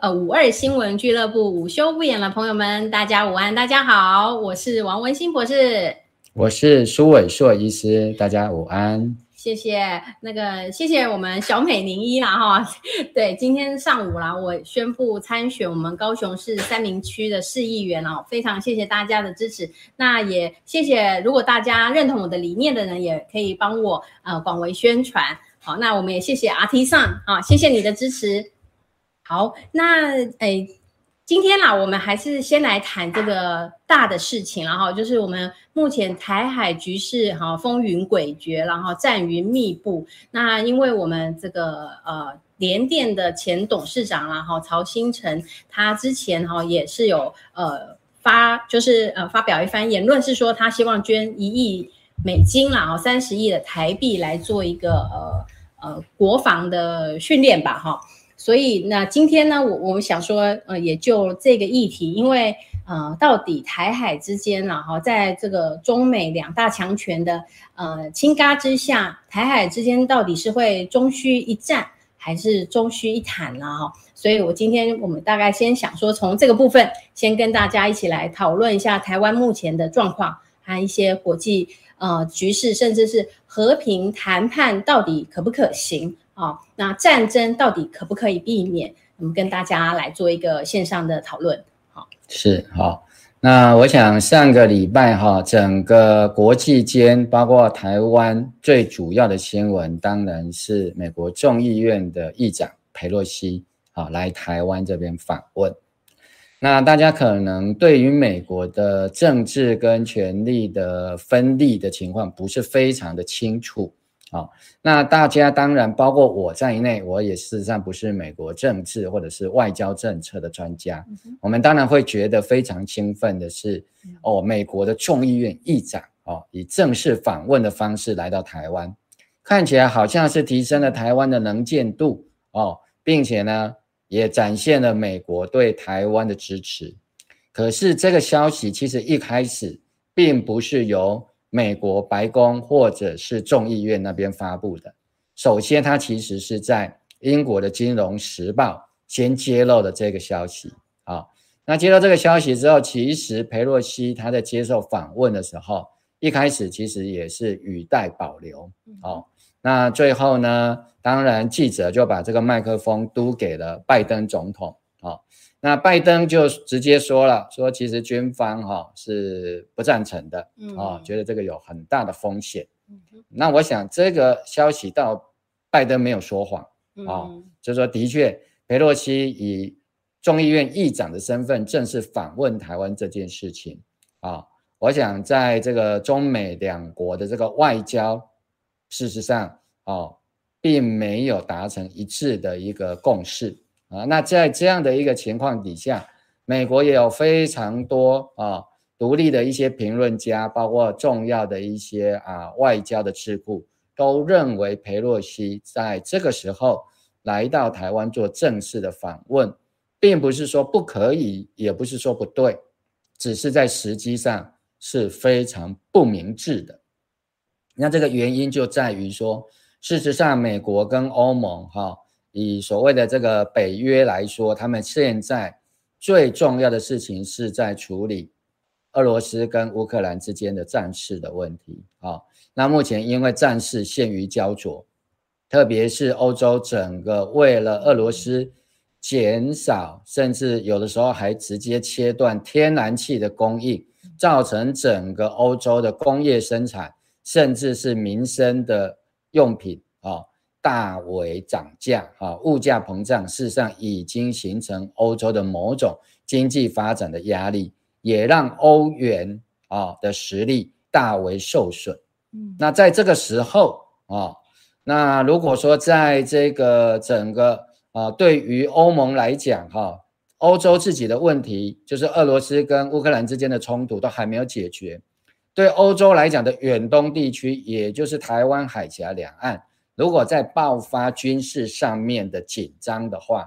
呃五二新闻俱乐部午休不演了朋友们，大家午安，大家好，我是王文新博士，我是苏伟硕医师，大家午安，谢谢那个谢谢我们小美零一啦哈，对，今天上午啦，我宣布参选我们高雄市三明区的市议员哦，非常谢谢大家的支持，那也谢谢如果大家认同我的理念的人，也可以帮我呃广为宣传，好，那我们也谢谢阿 T 上啊，谢谢你的支持。好，那诶，今天啦，我们还是先来谈这个大的事情，然后就是我们目前台海局势哈风云诡谲，然后战云密布。那因为我们这个呃联电的前董事长然后曹兴诚，他之前哈也是有呃发就是呃发表一番言论，是说他希望捐一亿美金然后三十亿的台币来做一个呃呃国防的训练吧哈。所以那今天呢，我我们想说，呃，也就这个议题，因为呃，到底台海之间啊，哈，在这个中美两大强权的呃倾轧之下，台海之间到底是会终须一战，还是终须一谈呢？哈，所以我今天我们大概先想说，从这个部分先跟大家一起来讨论一下台湾目前的状况，还有一些国际呃局势，甚至是和平谈判到底可不可行？好，那战争到底可不可以避免？我们跟大家来做一个线上的讨论。好，是好。那我想上个礼拜哈，整个国际间，包括台湾，最主要的新闻当然是美国众议院的议长裴洛西啊来台湾这边访问。那大家可能对于美国的政治跟权力的分立的情况不是非常的清楚。好、哦，那大家当然包括我在内，我也事实上不是美国政治或者是外交政策的专家。嗯、我们当然会觉得非常兴奋的是，哦，美国的众议院议长哦，以正式访问的方式来到台湾，看起来好像是提升了台湾的能见度哦，并且呢，也展现了美国对台湾的支持。可是这个消息其实一开始并不是由美国白宫或者是众议院那边发布的，首先，它其实是在英国的《金融时报》先揭露的这个消息啊。那接到这个消息之后，其实裴洛西他在接受访问的时候，一开始其实也是语带保留哦。那最后呢，当然记者就把这个麦克风都给了拜登总统啊。那拜登就直接说了，说其实军方哈是不赞成的，啊，觉得这个有很大的风险。那我想这个消息到拜登没有说谎啊，就是说的确，裴洛西以众议院议长的身份正式访问台湾这件事情啊，我想在这个中美两国的这个外交，事实上啊，并没有达成一致的一个共识。啊，那在这样的一个情况底下，美国也有非常多啊独立的一些评论家，包括重要的一些啊外交的智库，都认为裴洛西在这个时候来到台湾做正式的访问，并不是说不可以，也不是说不对，只是在时机上是非常不明智的。那这个原因就在于说，事实上，美国跟欧盟哈，以所谓的这个北约来说，他们现在最重要的事情是在处理俄罗斯跟乌克兰之间的战事的问题啊。那目前因为战事陷于焦灼，特别是欧洲整个为了俄罗斯。减少，甚至有的时候还直接切断天然气的供应，造成整个欧洲的工业生产，甚至是民生的用品，大为涨价啊，物价膨胀，事实上已经形成欧洲的某种经济发展的压力，也让欧元啊的实力大为受损。嗯，那在这个时候啊，那如果说在这个整个啊，对于欧盟来讲，哈，欧洲自己的问题就是俄罗斯跟乌克兰之间的冲突都还没有解决。对欧洲来讲的远东地区，也就是台湾海峡两岸，如果在爆发军事上面的紧张的话，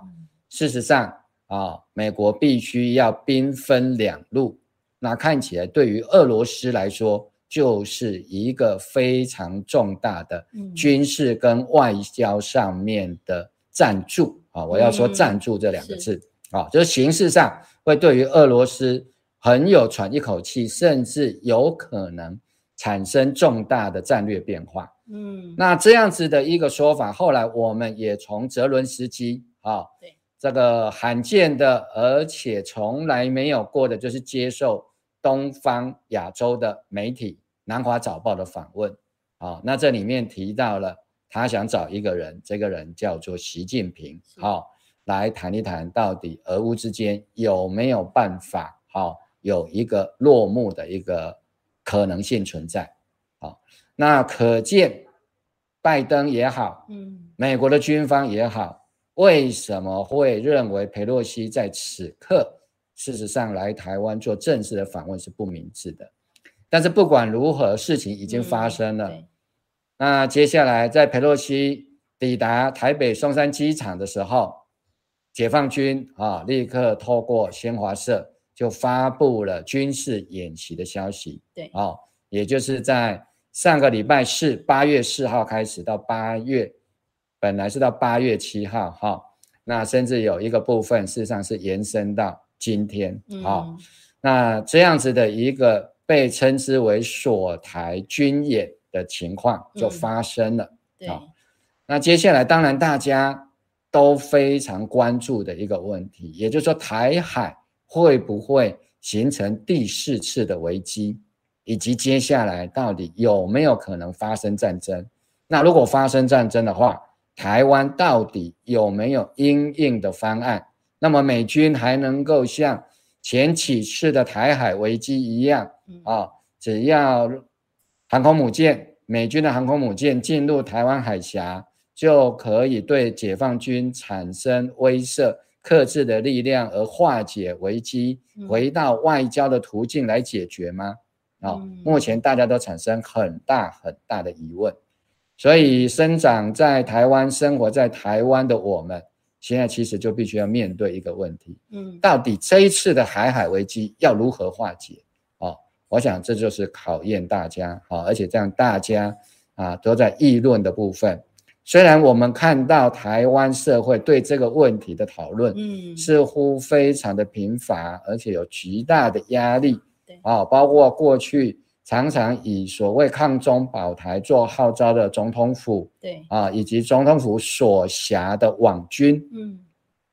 事实上啊，美国必须要兵分两路。那看起来对于俄罗斯来说，就是一个非常重大的军事跟外交上面的。赞助啊，我要说赞助这两个字啊，就是形式上会对于俄罗斯很有喘一口气，甚至有可能产生重大的战略变化。嗯，那这样子的一个说法，后来我们也从泽伦斯基啊，对这个罕见的而且从来没有过的，就是接受东方亚洲的媒体《南华早报》的访问。啊，那这里面提到了。他想找一个人，这个人叫做习近平，好、哦，来谈一谈到底俄乌之间有没有办法，好、哦，有一个落幕的一个可能性存在，好、哦，那可见拜登也好，嗯，美国的军方也好，为什么会认为佩洛西在此刻事实上来台湾做正式的访问是不明智的？但是不管如何，事情已经发生了。嗯那接下来，在佩洛西抵达台北松山机场的时候，解放军啊立刻透过新华社就发布了军事演习的消息。对，哦，也就是在上个礼拜四，八月四号开始到八月，本来是到八月七号，哈、哦，那甚至有一个部分事实上是延伸到今天，啊、嗯。哦，那这样子的一个被称之为锁台军演。的情况就发生了，嗯、对，那接下来当然大家都非常关注的一个问题，也就是说台海会不会形成第四次的危机，以及接下来到底有没有可能发生战争？那如果发生战争的话，台湾到底有没有应应的方案？那么美军还能够像前几次的台海危机一样啊，只要航空母舰，美军的航空母舰进入台湾海峡，就可以对解放军产生威慑、克制的力量，而化解危机，回到外交的途径来解决吗？啊、哦，目前大家都产生很大很大的疑问。所以，生长在台湾、生活在台湾的我们，现在其实就必须要面对一个问题：嗯，到底这一次的海海危机要如何化解？我想这就是考验大家啊，而且这样大家啊都在议论的部分。虽然我们看到台湾社会对这个问题的讨论，嗯，似乎非常的贫乏，而且有极大的压力，对啊，包括过去常常以所谓抗中保台做号召的总统府，对。啊，以及总统府所辖的网军，嗯，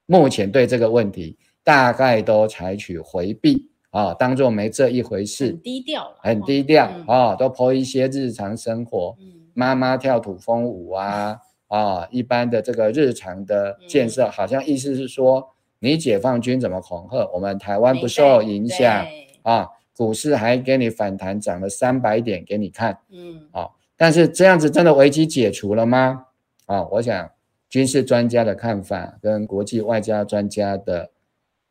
目前对这个问题大概都采取回避。啊，当做没这一回事，很低调，很低调啊、都 po 一些日常生活，嗯、妈妈跳土风舞啊，啊，一般的这个日常的建设，嗯、好像意思是说，你解放军怎么恐吓我们台湾不受影响啊？股市还给你反弹，涨了三百点给你看，嗯，啊，但是这样子真的危机解除了吗？啊，我想军事专家的看法跟国际外交专家的。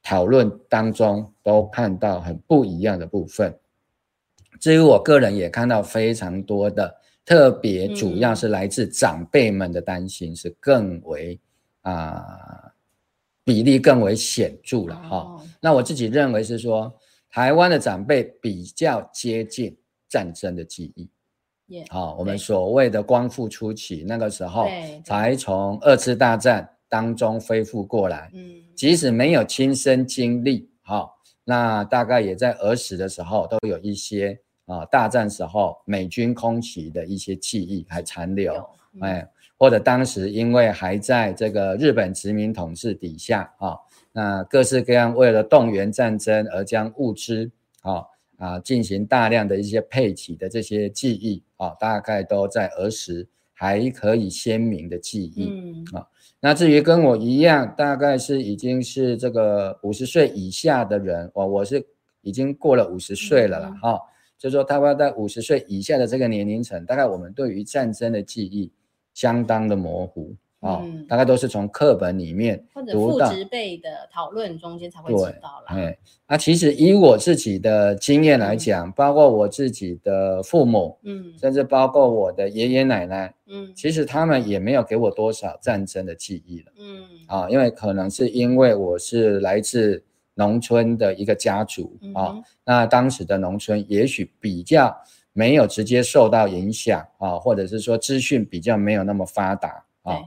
讨论当中都看到很不一样的部分。至于我个人也看到非常多的，特别主要是来自长辈们的担心是更为啊、呃、比例更为显著了哈、哦。那我自己认为是说，台湾的长辈比较接近战争的记忆好，我们所谓的光复初期，那个时候才从二次大战当中恢复过来。嗯，即使没有亲身经历，好，那大概也在儿时的时候都有一些啊，大战时候美军空袭的一些记忆还残留。嗯、哎，或者当时因为还在这个日本殖民统治底下啊，那各式各样为了动员战争而将物资啊。啊，进行大量的一些配给的这些记忆啊，大概都在儿时还可以鲜明的记忆。嗯啊，那至于跟我一样，大概是已经是这个五十岁以下的人，我我是已经过了五十岁了啦哈，就说大概在五十岁以下的这个年龄层，大概我们对于战争的记忆相当的模糊。哦，大概都是从课本里面或者父职辈的讨论中间才会知道啦。对，那其实以我自己的经验来讲，包括我自己的父母，嗯，甚至包括我的爷爷奶奶，嗯，其实他们也没有给我多少战争的记忆了，嗯，啊，因为可能是因为我是来自农村的一个家族啊，那当时的农村也许比较没有直接受到影响啊，或者是说资讯比较没有那么发达啊。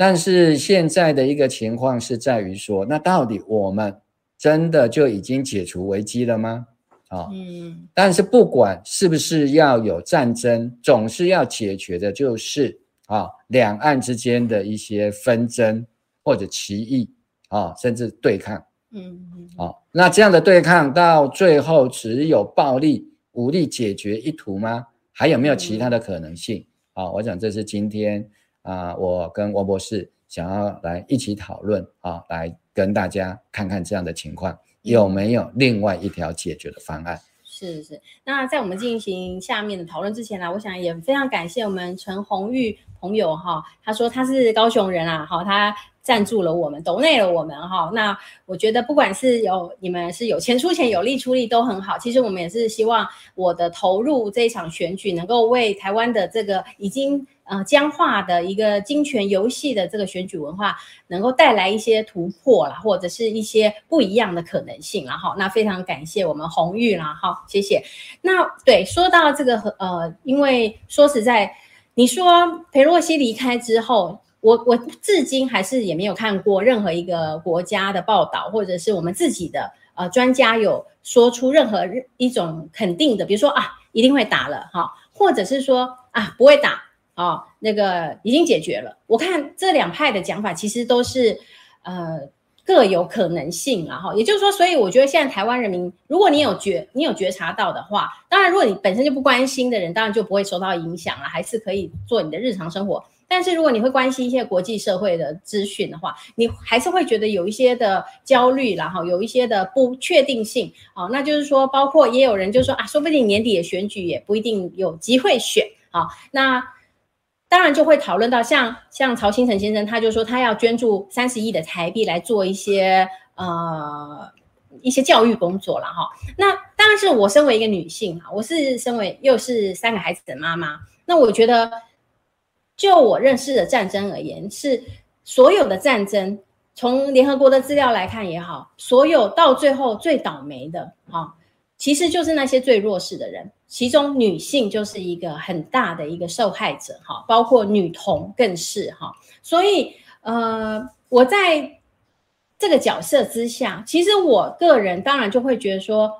但是现在的一个情况是在于说，那到底我们真的就已经解除危机了吗？啊，嗯。但是不管是不是要有战争，总是要解决的就是啊，两岸之间的一些纷争或者歧义啊，甚至对抗。嗯嗯。啊，那这样的对抗到最后只有暴力武力解决一途吗？还有没有其他的可能性？啊，我想这是今天。啊，我跟王博士想要来一起讨论啊，来跟大家看看这样的情况有没有另外一条解决的方案。是是，那在我们进行下面的讨论之前呢，我想也非常感谢我们陈红玉朋友哈，他说他是高雄人啊，好他。赞助了我们，抖内了我们哈。那我觉得不管是有你们是有钱出钱，有力出力都很好。其实我们也是希望我的投入这一场选举，能够为台湾的这个已经呃僵化的一个金权游戏的这个选举文化，能够带来一些突破啦，或者是一些不一样的可能性啦。哈，那非常感谢我们红玉啦，哈，谢谢。那对，说到这个呃，因为说实在，你说裴洛西离开之后。我我至今还是也没有看过任何一个国家的报道，或者是我们自己的呃专家有说出任何一种肯定的，比如说啊一定会打了哈，或者是说啊不会打啊，那个已经解决了。我看这两派的讲法其实都是呃各有可能性啊哈，也就是说，所以我觉得现在台湾人民，如果你有觉你有觉察到的话，当然如果你本身就不关心的人，当然就不会受到影响了，还是可以做你的日常生活。但是如果你会关心一些国际社会的资讯的话，你还是会觉得有一些的焦虑，然后有一些的不确定性。哦，那就是说，包括也有人就说啊，说不定年底的选举也不一定有机会选。好，那当然就会讨论到像像曹兴诚先生，他就说他要捐助三十亿的台币来做一些呃一些教育工作了哈。那当然是我身为一个女性哈，我是身为又是三个孩子的妈妈，那我觉得。就我认识的战争而言，是所有的战争，从联合国的资料来看也好，所有到最后最倒霉的，哈，其实就是那些最弱势的人，其中女性就是一个很大的一个受害者，哈，包括女童更是哈。所以，呃，我在这个角色之下，其实我个人当然就会觉得说，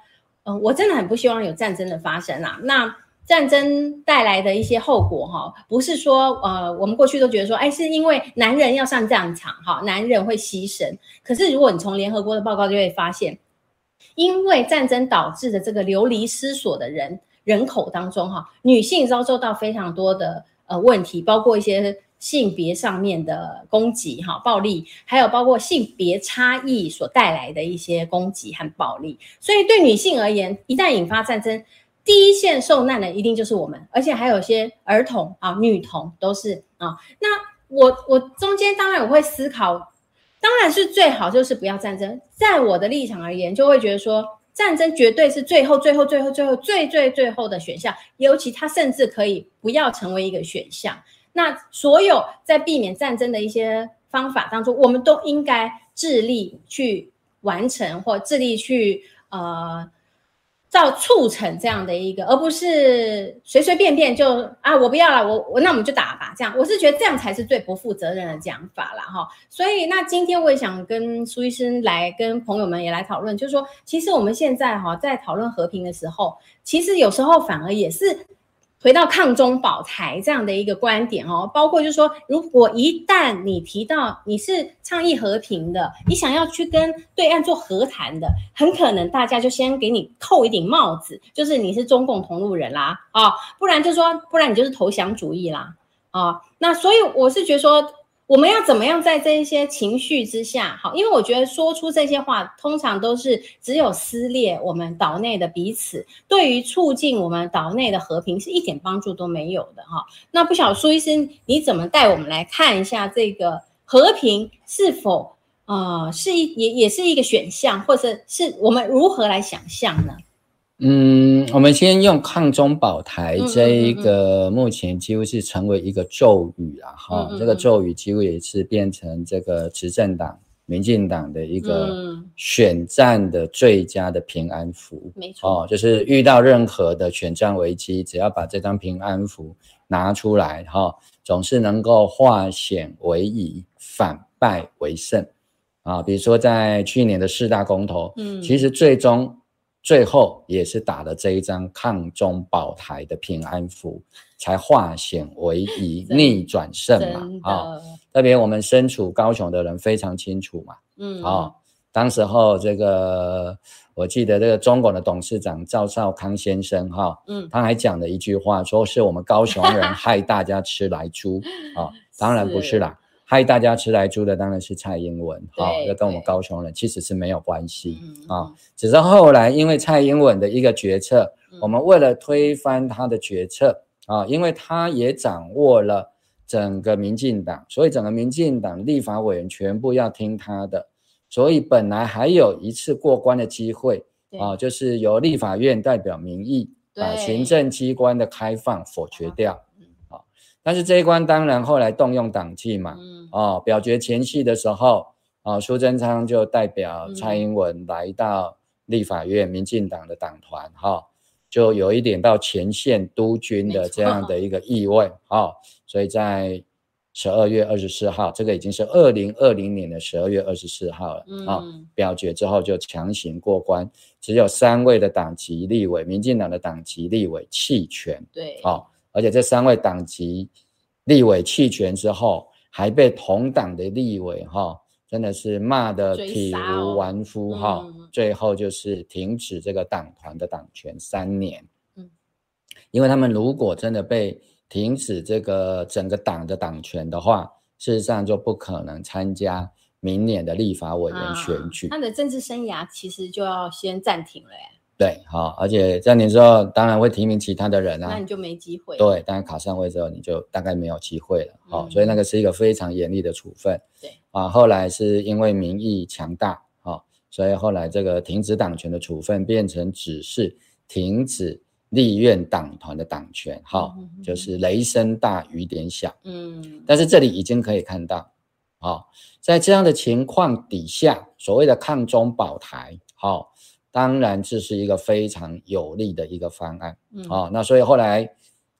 嗯、我真的很不希望有战争的发生啊，那。战争带来的一些后果，哈，不是说，呃，我们过去都觉得说，哎，是因为男人要上战场，哈，男人会牺牲。可是，如果你从联合国的报告就会发现，因为战争导致的这个流离失所的人人口当中，哈，女性遭受到非常多的呃问题，包括一些性别上面的攻击，哈，暴力，还有包括性别差异所带来的一些攻击和暴力。所以，对女性而言，一旦引发战争，第一线受难的一定就是我们，而且还有些儿童啊、女童都是啊。那我我中间当然我会思考，当然是最好就是不要战争。在我的立场而言，就会觉得说战争绝对是最后、最后、最后、最后、最最最后的选项，尤其它甚至可以不要成为一个选项。那所有在避免战争的一些方法当中，我们都应该致力去完成，或致力去呃。造促成这样的一个，而不是随随便便就啊，我不要了，我我那我们就打吧，这样我是觉得这样才是最不负责任的讲法了哈。所以那今天我也想跟苏医生来跟朋友们也来讨论，就是说，其实我们现在哈在讨论和平的时候，其实有时候反而也是。回到抗中保台这样的一个观点哦，包括就是说，如果一旦你提到你是倡议和平的，你想要去跟对岸做和谈的，很可能大家就先给你扣一顶帽子，就是你是中共同路人啦啊，不然就说，不然你就是投降主义啦啊，那所以我是觉得说。我们要怎么样在这一些情绪之下，好，因为我觉得说出这些话，通常都是只有撕裂我们岛内的彼此，对于促进我们岛内的和平是一点帮助都没有的哈。那不晓苏医生，你怎么带我们来看一下这个和平是否啊、呃、是一也也是一个选项，或者是我们如何来想象呢？嗯，我们先用抗中保台这一个，目前几乎是成为一个咒语啊，哈、嗯嗯嗯，这个咒语几乎也是变成这个执政党民进党的一个选战的最佳的平安符。没、嗯、错，哦，就是遇到任何的选战危机，只要把这张平安符拿出来，哈、哦，总是能够化险为夷，反败为胜啊。比如说在去年的四大公投，嗯，其实最终。最后也是打了这一张抗中保台的平安符，才化险为夷，逆转胜嘛啊、哦！特别我们身处高雄的人非常清楚嘛，嗯，啊、哦，当时候这个我记得这个中共的董事长赵少康先生哈、哦，嗯，他还讲了一句话，说是我们高雄人 害大家吃来猪啊、哦，当然不是啦。害大家吃来住的当然是蔡英文，好，这、哦、跟我们高雄人其实是没有关系啊、哦，只是后来因为蔡英文的一个决策，嗯、我们为了推翻他的决策啊、哦，因为他也掌握了整个民进党，所以整个民进党立法委员全部要听他的，所以本来还有一次过关的机会啊、哦，就是由立法院代表民意把行政机关的开放否决掉。但是这一关当然后来动用党纪嘛，嗯，哦，表决前夕的时候，啊、哦，苏贞昌就代表蔡英文来到立法院，民进党的党团，哈、哦，就有一点到前线督军的这样的一个意味，哦，所以在十二月二十四号，这个已经是二零二零年的十二月二十四号了，啊、哦嗯，表决之后就强行过关，只有三位的党籍立委，民进党的党籍立委弃权，对，哦。而且这三位党籍立委弃权之后，还被同党的立委哈，真的是骂得体无完肤哈。最后就是停止这个党团的党权三年。嗯，因为他们如果真的被停止这个整个党的党权的话，事实上就不可能参加明年的立法委员选举。他的政治生涯其实就要先暂停了耶。对，好，而且在你之后，当然会提名其他的人啊，那你就没机会。对，当然考上位之后，你就大概没有机会了。好、嗯，所以那个是一个非常严厉的处分。对，啊，后来是因为民意强大，好，所以后来这个停止党权的处分变成只是停止立院党团的党权，好、嗯，就是雷声大雨点小。嗯，但是这里已经可以看到，好，在这样的情况底下，所谓的抗中保台，好。当然，这是一个非常有利的一个方案，嗯，哦，那所以后来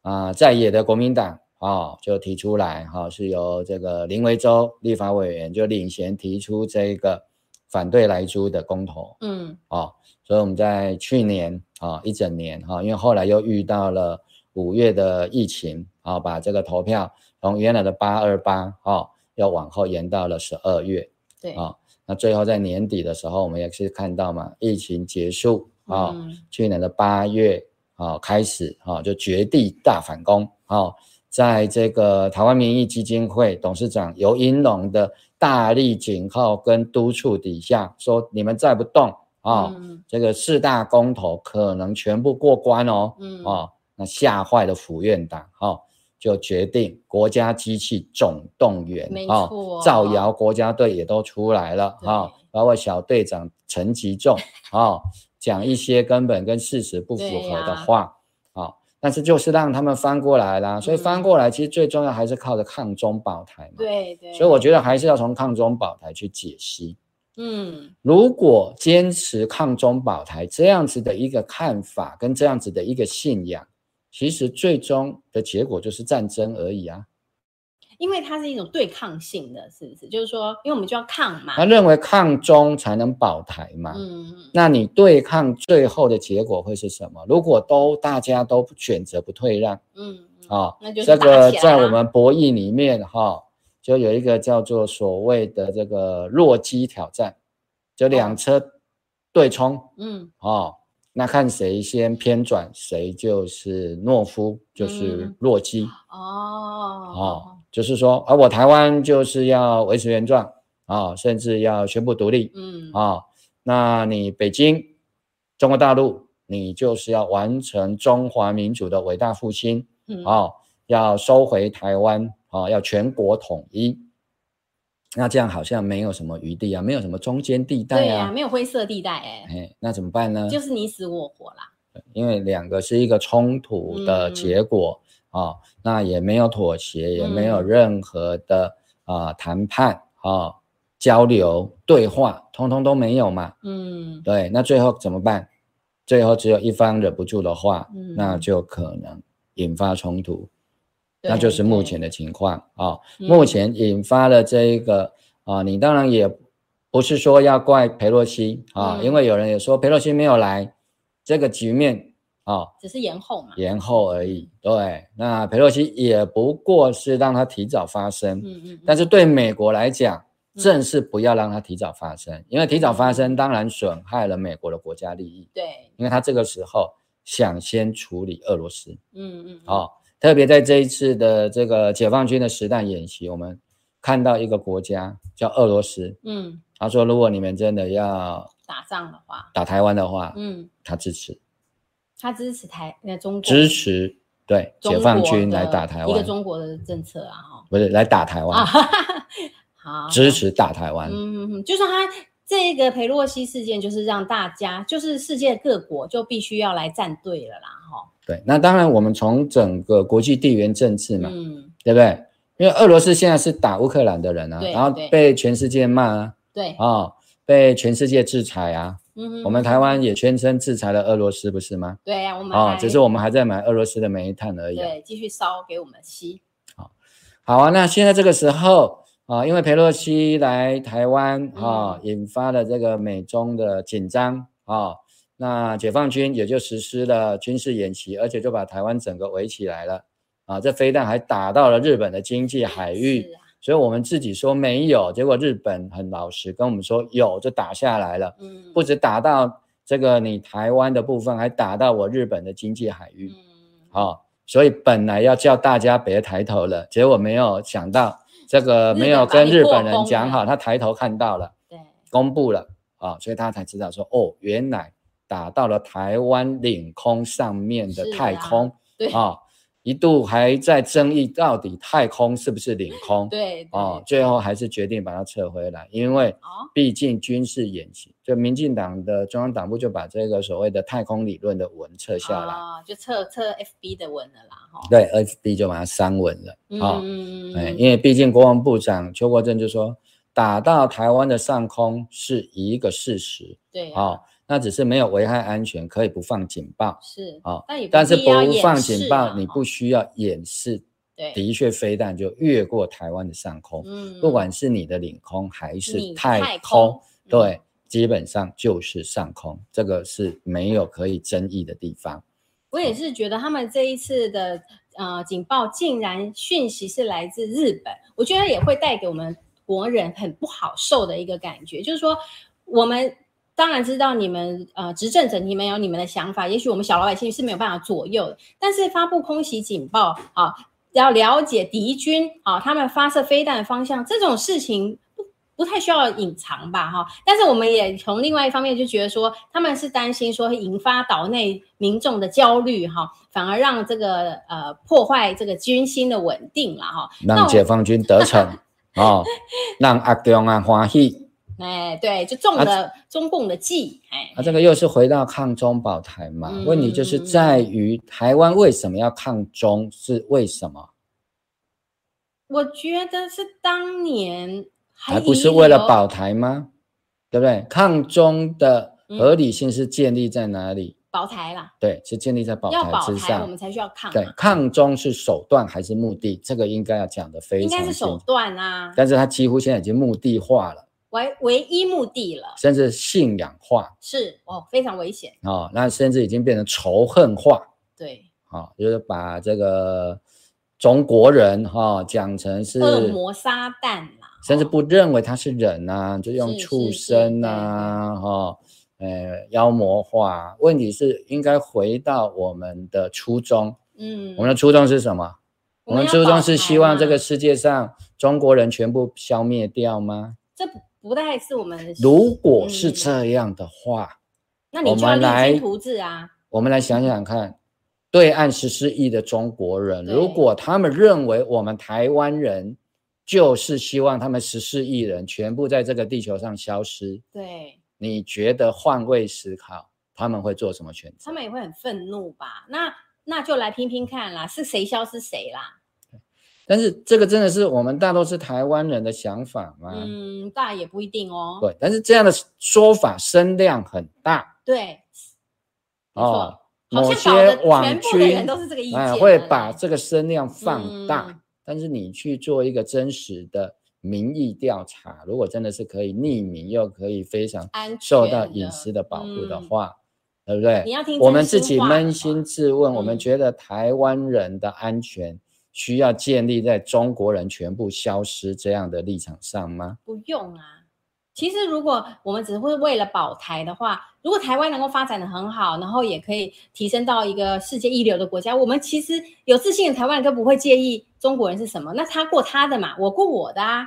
啊、呃，在野的国民党啊、哦，就提出来，哈、哦，是由这个林维洲立法委员就领衔提出这个反对来租的公投，嗯，哦，所以我们在去年啊、哦、一整年哈、哦，因为后来又遇到了五月的疫情啊、哦，把这个投票从原来的八二八哦，要往后延到了十二月，对，啊、哦。那最后在年底的时候，我们也是看到嘛，疫情结束啊、去年的八月啊、哦、开始啊、哦、就绝地大反攻啊、哦，在这个台湾民意基金会董事长游盈隆的大力警告跟督促底下，说你们再不动啊、这个四大公投可能全部过关哦，嗯、哦，那吓坏了府院党哦。就决定国家机器总动员，没错、哦，造谣国家队也都出来了啊、哦，包括小队长陈吉仲 啊，讲一些根本跟事实不符合的话啊、哦，但是就是让他们翻过来啦，所以翻过来其实最重要还是靠着抗中保台嘛，对对，所以我觉得还是要从抗中保台去解析。嗯，如果坚持抗中保台这样子的一个看法跟这样子的一个信仰，其实最终的结果就是战争而已啊。因为它是一种对抗性的，是不是？就是说，因为我们就要抗嘛。他认为抗中才能保台嘛。嗯。那你对抗最后的结果会是什么？如果都大家都选择不退让，嗯，啊、哦，那就是这个在我们博弈里面哈、哦，就有一个叫做所谓的这个弱鸡挑战，就两车对冲，嗯，哦。那看谁先偏转，谁就是懦夫，就是弱鸡、嗯、哦哦，就是说，而、啊、我台湾就是要维持原状啊、哦，甚至要宣布独立，嗯。啊、哦，那你北京中国大陆，你就是要完成中华民族的伟大复兴，嗯。啊、哦，要收回台湾啊、哦，要全国统一。那这样好像没有什么余地啊，没有什么中间地带啊，对啊，没有灰色地带哎、欸，哎，那怎么办呢？就 是你死我活啦。因为两个是一个冲突的结果啊、嗯哦，那也没有妥协，也没有任何的啊、呃、谈判啊、哦、交流对话，通通都没有嘛。嗯，对，那最后怎么办？最后只有一方忍不住的话，嗯、那就可能引发冲突。那就是目前的情况啊。目前引发了这一个啊，你当然也不是说要怪佩洛西啊、嗯，因为有人也说佩洛西没有来，这个局面啊，只是延后嘛，延后而已。对，那佩洛西也不过是让它提早发生。嗯嗯，嗯。但是对美国来讲，正是不要让它提早发生，嗯、因为提早发生当然损害了美国的国家利益。对，因为他这个时候想先处理俄罗斯。嗯嗯。好、哦。特别在这一次的这个解放军的实弹演习，我们看到一个国家叫俄罗斯，嗯，他说如果你们真的要打仗的话，打台湾的话，嗯，他支持，他支持台那中国。支持对解放军来打台湾，一个中国的政策啊，哈，不是来打台湾，好支持打台湾，嗯，就是他这个裴洛西事件，就是让大家就是世界各国就必须要来站队了啦。对，那当然，我们从整个国际地缘政治嘛，嗯，对不对？因为俄罗斯现在是打乌克兰的人啊，然后被全世界骂啊，对啊、哦，被全世界制裁啊，嗯，我们台湾也宣称制裁了俄罗斯，不是吗？对呀、啊，我们啊、哦，只是我们还在买俄罗斯的煤炭而已、啊，对，继续烧给我们吸。好，好啊，那现在这个时候啊、哦，因为佩洛西来台湾啊、引发了这个美中的紧张啊。哦那解放军也就实施了军事演习，而且就把台湾整个围起来了啊！这飞弹还打到了日本的经济海域，啊、所以我们自己说没有，结果日本很老实跟我们说有，就打下来了。嗯，不止打到这个你台湾的部分，还打到我日本的经济海域。嗯，好、啊，所以本来要叫大家别抬头了，结果没有想到这个没有跟日本人讲好，他抬头看到了，对，公布了啊，所以他才知道说哦，原来。打到了台湾领空上面的太空，啊，对。啊，一度还在争议到底太空是不是领空，对，哦啊，最后还是决定把它撤回来，因为毕竟军事演习，就民进党的中央党部就把这个所谓的太空理论的文撤下来，啊，就撤撤 FB 的文了啦，哈，对，FB 就把它删文了，啊，嗯，哎，因为毕竟国防部长邱国正就说，打到台湾的上空是一个事实，对，啊。那只是没有危害安全，可以不放警报，是啊、哦，但是不放警报，你不需要掩饰。对，的确，飞弹就越过台湾的上空，嗯，不管是你的领空还是太空，对、嗯，基本上就是上空，这个是没有可以争议的地方。我也是觉得他们这一次的呃警报，竟然讯息是来自日本，我觉得也会带给我们国人很不好受的一个感觉，就是说我们。当然知道你们呃执政者，你们有你们的想法，也许我们小老百姓是没有办法左右的。但是发布空袭警报啊，要了解敌军啊，他们发射飞弹的方向，这种事情不不太需要隐藏吧哈。但是我们也从另外一方面就觉得说，他们是担心说会引发岛内民众的焦虑哈，反而让这个呃破坏这个军心的稳定了哈，让解放军得逞啊，让阿中啊欢喜。哎，对，就中了中共的计。哎，啊，这个又是回到抗中保台嘛？嗯、问题就是在于台湾为什么要抗中？是为什么？我觉得是当年还，还不是为了保台吗？对不对？抗中的合理性是建立在哪里？保台啦，对，是建立在保台之上。台我们才需要抗。对，抗中是手段还是目的？这个应该要讲的非常。应该是手段啊。但是它几乎现在已经目的化了，唯唯一目的了，甚至信仰化。是哦，非常危险哦。那甚至已经变成仇恨化。对，哦，就是把这个中国人哈、哦、讲成是恶魔撒旦啦，甚至不认为他是人呐、啊，就用畜生呐、啊，哈。呃，妖魔化，问题是应该回到我们的初衷。嗯，我们的初衷是什么？我们，我们初衷是希望这个世界上中国人全部消灭掉吗？这不不太是我们。如果是这样的话，嗯、那你就要励精图治啊。我们来想想看，对岸十四亿的中国人，如果他们认为我们台湾人就是希望他们十四亿人全部在这个地球上消失，对。你觉得换位思考，他们会做什么选择？他们也会很愤怒吧？那那就来拼拼看啦，是谁消失谁啦？但是这个真的是我们大多是台湾人的想法吗？嗯，大也不一定哦。对，但是这样的说法声量很大。对，哦，某些网军都是这个意见，哎，会把这个声量放大。嗯，但是你去做一个真实的。民意调查，如果真的是可以匿名又可以非常受到隐私的保护的话，对不对？我们自己扪心自问，嗯、我们觉得台湾人的安全需要建立在中国人全部消失这样的立场上吗？不用啊。其实，如果我们只会为了保台的话，如果台湾能够发展的很好，然后也可以提升到一个世界一流的国家，我们其实有自信的台湾人都不会介意中国人是什么。那他过他的嘛，我过我的啊。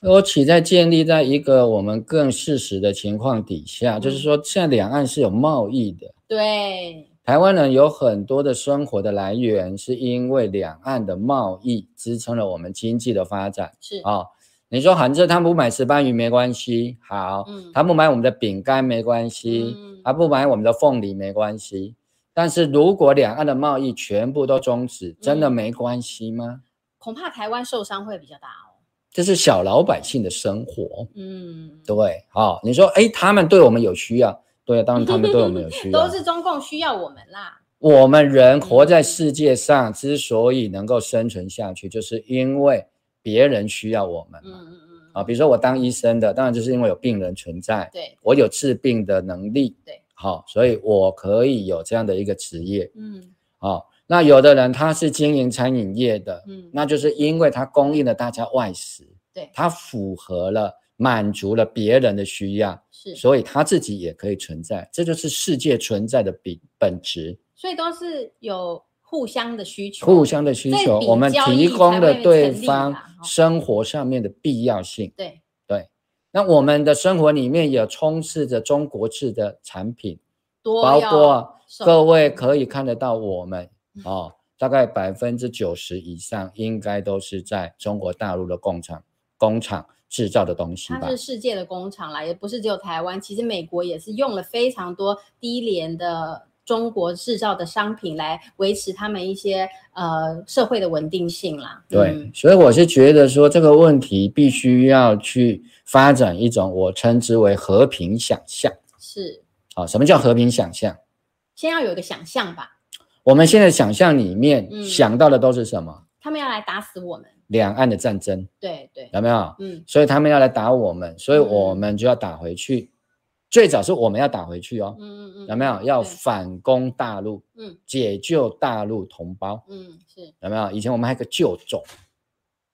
我起在建立在一个我们更事实的情况底下，嗯、就是说，现在两岸是有贸易的。对，台湾人有很多的生活的来源，是因为两岸的贸易支撑了我们经济的发展。是啊。哦你说韩正他不买石斑鱼没关系，好，嗯、他不买我们的饼干没关系，嗯、他不买我们的凤梨没关系。但是如果两岸的贸易全部都终止，真的没关系吗？嗯、恐怕台湾受伤会比较大哦。这是小老百姓的生活，嗯，对，好，你说，哎，他们对我们有需要，对，当然他们对我们有需要，都是中共需要我们啦。我们人活在世界上之所以能够生存下去，就是因为。别人需要我们嘛，嗯嗯嗯。啊，比如说我当医生的，当然就是因为有病人存在，对，我有治病的能力，对，好，所以我可以有这样的一个职业，嗯，好，那有的人他是经营餐饮业的，嗯，那就是因为他供应了大家外食，对，他符合了满足了别人的需要，是，所以他自己也可以存在，这就是世界存在的本本质，所以都是有。互相的需求，互相的需求，我们提供了对方生活上面的必要性。对。对，那我们的生活里面也充斥着中国制的产品，包括各位可以看得到，我们哦，大概百分之九十以上应该都是在中国大陆的工厂工厂制造的东西吧？它是世界的工厂啦，也不是只有台湾，其实美国也是用了非常多低廉的。中国制造的商品来维持他们一些呃社会的稳定性啦。对，嗯、所以我是觉得说这个问题必须要去发展一种我称之为和平想象。是。好，什么叫和平想象？先要有一个想象吧。我们现在想象里面想到的都是什么？嗯、他们要来打死我们。两岸的战争。对对。有没有？嗯。所以他们要来打我们，所以我们就要打回去。最早是我们要打回去哦，嗯嗯嗯，有没有要反攻大陆？嗯，解救大陆同胞，嗯是，有没有？以前我们还有个旧种，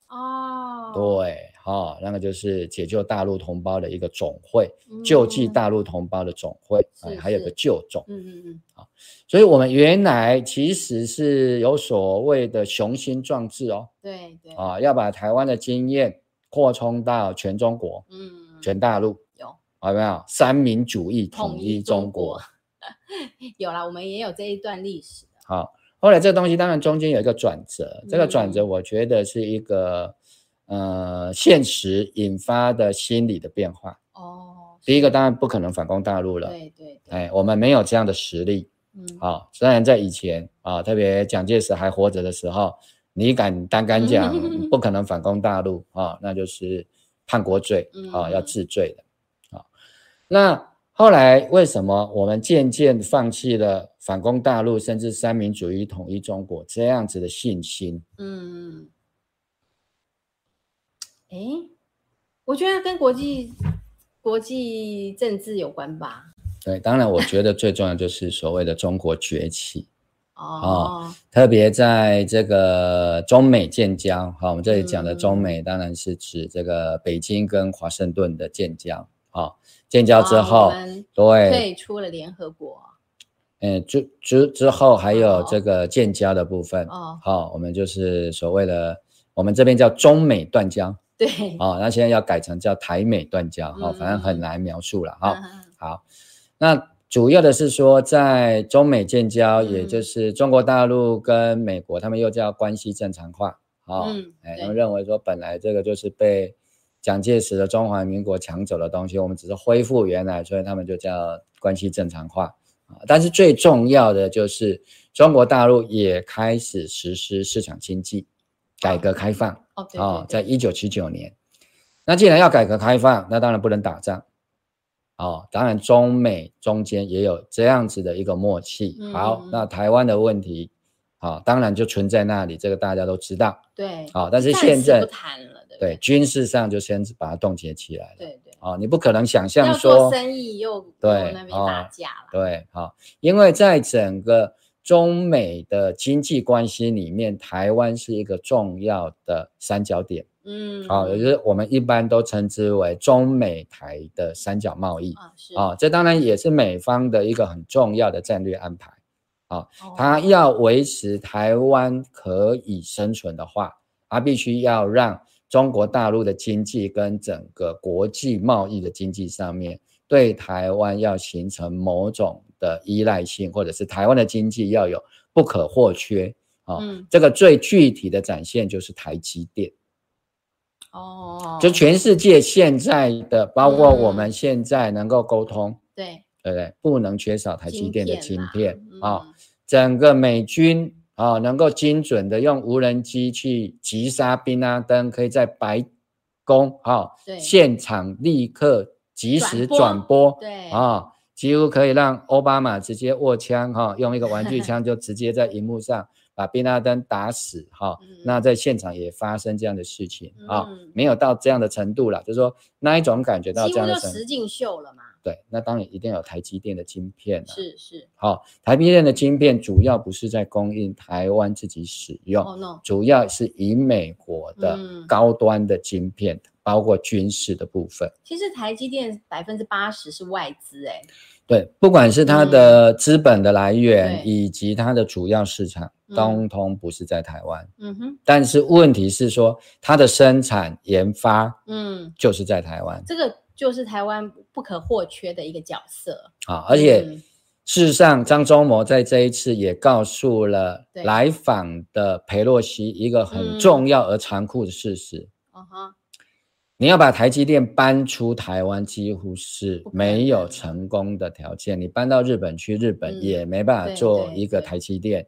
哦，对，哈、哦，那个就是解救大陆同胞的一个总会，嗯、救济大陆同胞的总会，啊、哎，还有个救总，嗯嗯嗯，好，所以我们原来其实是有所谓的雄心壮志哦，对对，啊，要把台湾的经验扩充到全中国，嗯，全大陆。有没有三民主义统一中国？中 国有啦，我们也有这一段历史。好，后来这个东西当然中间有一个转折，嗯、这个转折我觉得是一个呃现实引发的心理的变化。哦，第一个当然不可能反攻大陆了。对对，对。哎，我们没有这样的实力。嗯。好，虽然在以前啊，特别蒋介石还活着的时候，你敢单敢讲 不可能反攻大陆啊，那就是叛国罪啊，要治罪的。那后来为什么我们渐渐放弃了反攻大陆，甚至三民主义统一中国这样子的信心？嗯，哎，我觉得跟国际国际政治有关吧。对，当然，我觉得最重要就是所谓的中国崛起。哦，哦，特别在这个中美建交，好、哦，我们这里讲的中美当然是指这个北京跟华盛顿的建交，好、哦，建交之后，哦、对，退出了联合国，嗯，之之之后还有这个建交的部分，哦，好、哦，我们就是所谓的我们这边叫中美断交，对，哦，那现在要改成叫台美断交，哈、嗯哦，反正很难描述了，哈、好，那。主要的是说，在中美建交，嗯、也就是中国大陆跟美国，他们又叫关系正常化，哦、嗯，哎，他们认为说，本来这个就是被蒋介石的中华民国抢走的东西，我们只是恢复原来，所以他们就叫关系正常化啊。但是最重要的就是，中国大陆也开始实施市场经济，改革开放，哦，对对对，在一九七九年，那既然要改革开放，那当然不能打仗。哦，当然，中美中间也有这样子的一个默契。嗯、好，那台湾的问题，好、哦，当然就存在那里，这个大家都知道。对，好、哦，但是现在不谈了，对，对，军事上就先把它冻结起来了。对对，哦，你不可能想象说生意又对那边打架了。对，好、哦，因为在整个中美的经济关系里面，台湾是一个重要的三角点。嗯，好、哦，也就是我们一般都称之为中美台的三角贸易啊，是啊、哦，这当然也是美方的一个很重要的战略安排啊、哦哦。它要维持台湾可以生存的话，他必须要让中国大陆的经济跟整个国际贸易的经济上面对台湾要形成某种的依赖性，或者是台湾的经济要有不可或缺啊、哦嗯。这个最具体的展现就是台积电。哦，就全世界现在的，包括我们现在能够沟通，嗯、对对不对？不能缺少台积电的晶片啊、嗯！整个美军啊，能够精准的用无人机去击杀宾拉登，可以在白宫啊现场立刻及时转播，对啊，几乎可以让奥巴马直接握枪哈，用一个玩具枪就直接在荧幕上。把宾拉登打死，哈、嗯，那在现场也发生这样的事情啊、嗯，没有到这样的程度了，就是说那一种感觉到这样的程度，实境秀了嘛？对，那当然一定要有台积电的晶片，是是，好，台积电的晶片主要不是在供应台湾自己使用，oh, no. 主要是以美国的高端的晶片、嗯，包括军事的部分。其实台积电百分之八十是外资，哎。对，不管是它的资本的来源，嗯、以及它的主要市场，通通不是在台湾。嗯哼。但是问题是说，它的生产研发，嗯，就是在台湾。这个就是台湾不可或缺的一个角色。啊，而且、嗯、事实上，张忠谋在这一次也告诉了来访的裴洛西一个很重要而残酷的事实。你要把台积电搬出台湾，几乎是没有成功的条件。你搬到日本去，日本也没办法做一个台积电。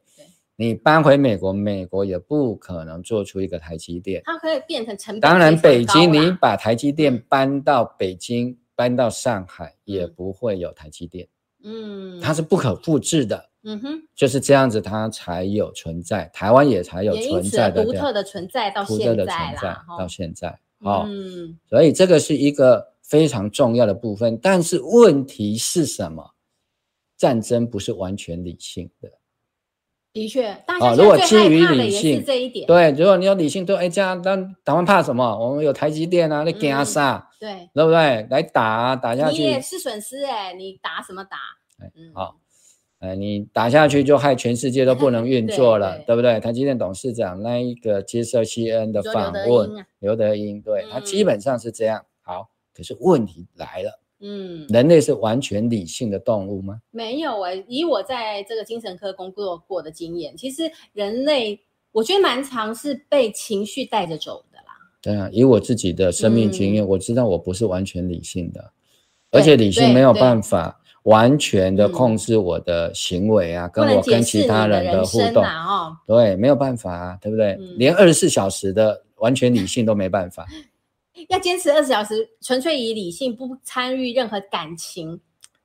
你搬回美国，美国也不可能做出一个台积电。它可以变成成本。当然，北京你把台积电搬到北京，搬到上海，也不会有台积电。嗯，它是不可复制的。嗯哼，就是这样子，它才有存在，台湾也才有存在的独特的存在到现在啦，到现在。哦嗯，所以这个是一个非常重要的部分。但是问题是什么？战争不是完全理性的。的确，大家如果基于理性这一点。对，如果你有理性，对，哎，这样，但台湾怕什么？我们有台积电啊，那干啥？对，对不对？来打啊，打下去。你也是损失哎，你打什么打？嗯，好。哎，你打下去就害全世界都不能 运作了，对，对，对不对？台积电董事长那一个接受 CNN 的访问，刘德英，对、嗯、他基本上是这样。好，可是问题来了，嗯，人类是完全理性的动物吗？没有哎、欸，以我在这个精神科工作过的经验，其实人类我觉得蛮常是被情绪带着走的啦。对啊，以我自己的生命经验，嗯、我知道我不是完全理性的，而且理性没有办法。完全的控制我的行为啊，嗯、跟我跟其他人的互动，啊哦、对，没有办法啊，对不对？嗯、连二十四小时的完全理性都没办法。要坚持二十小时，纯粹以理性，不参与任何感情，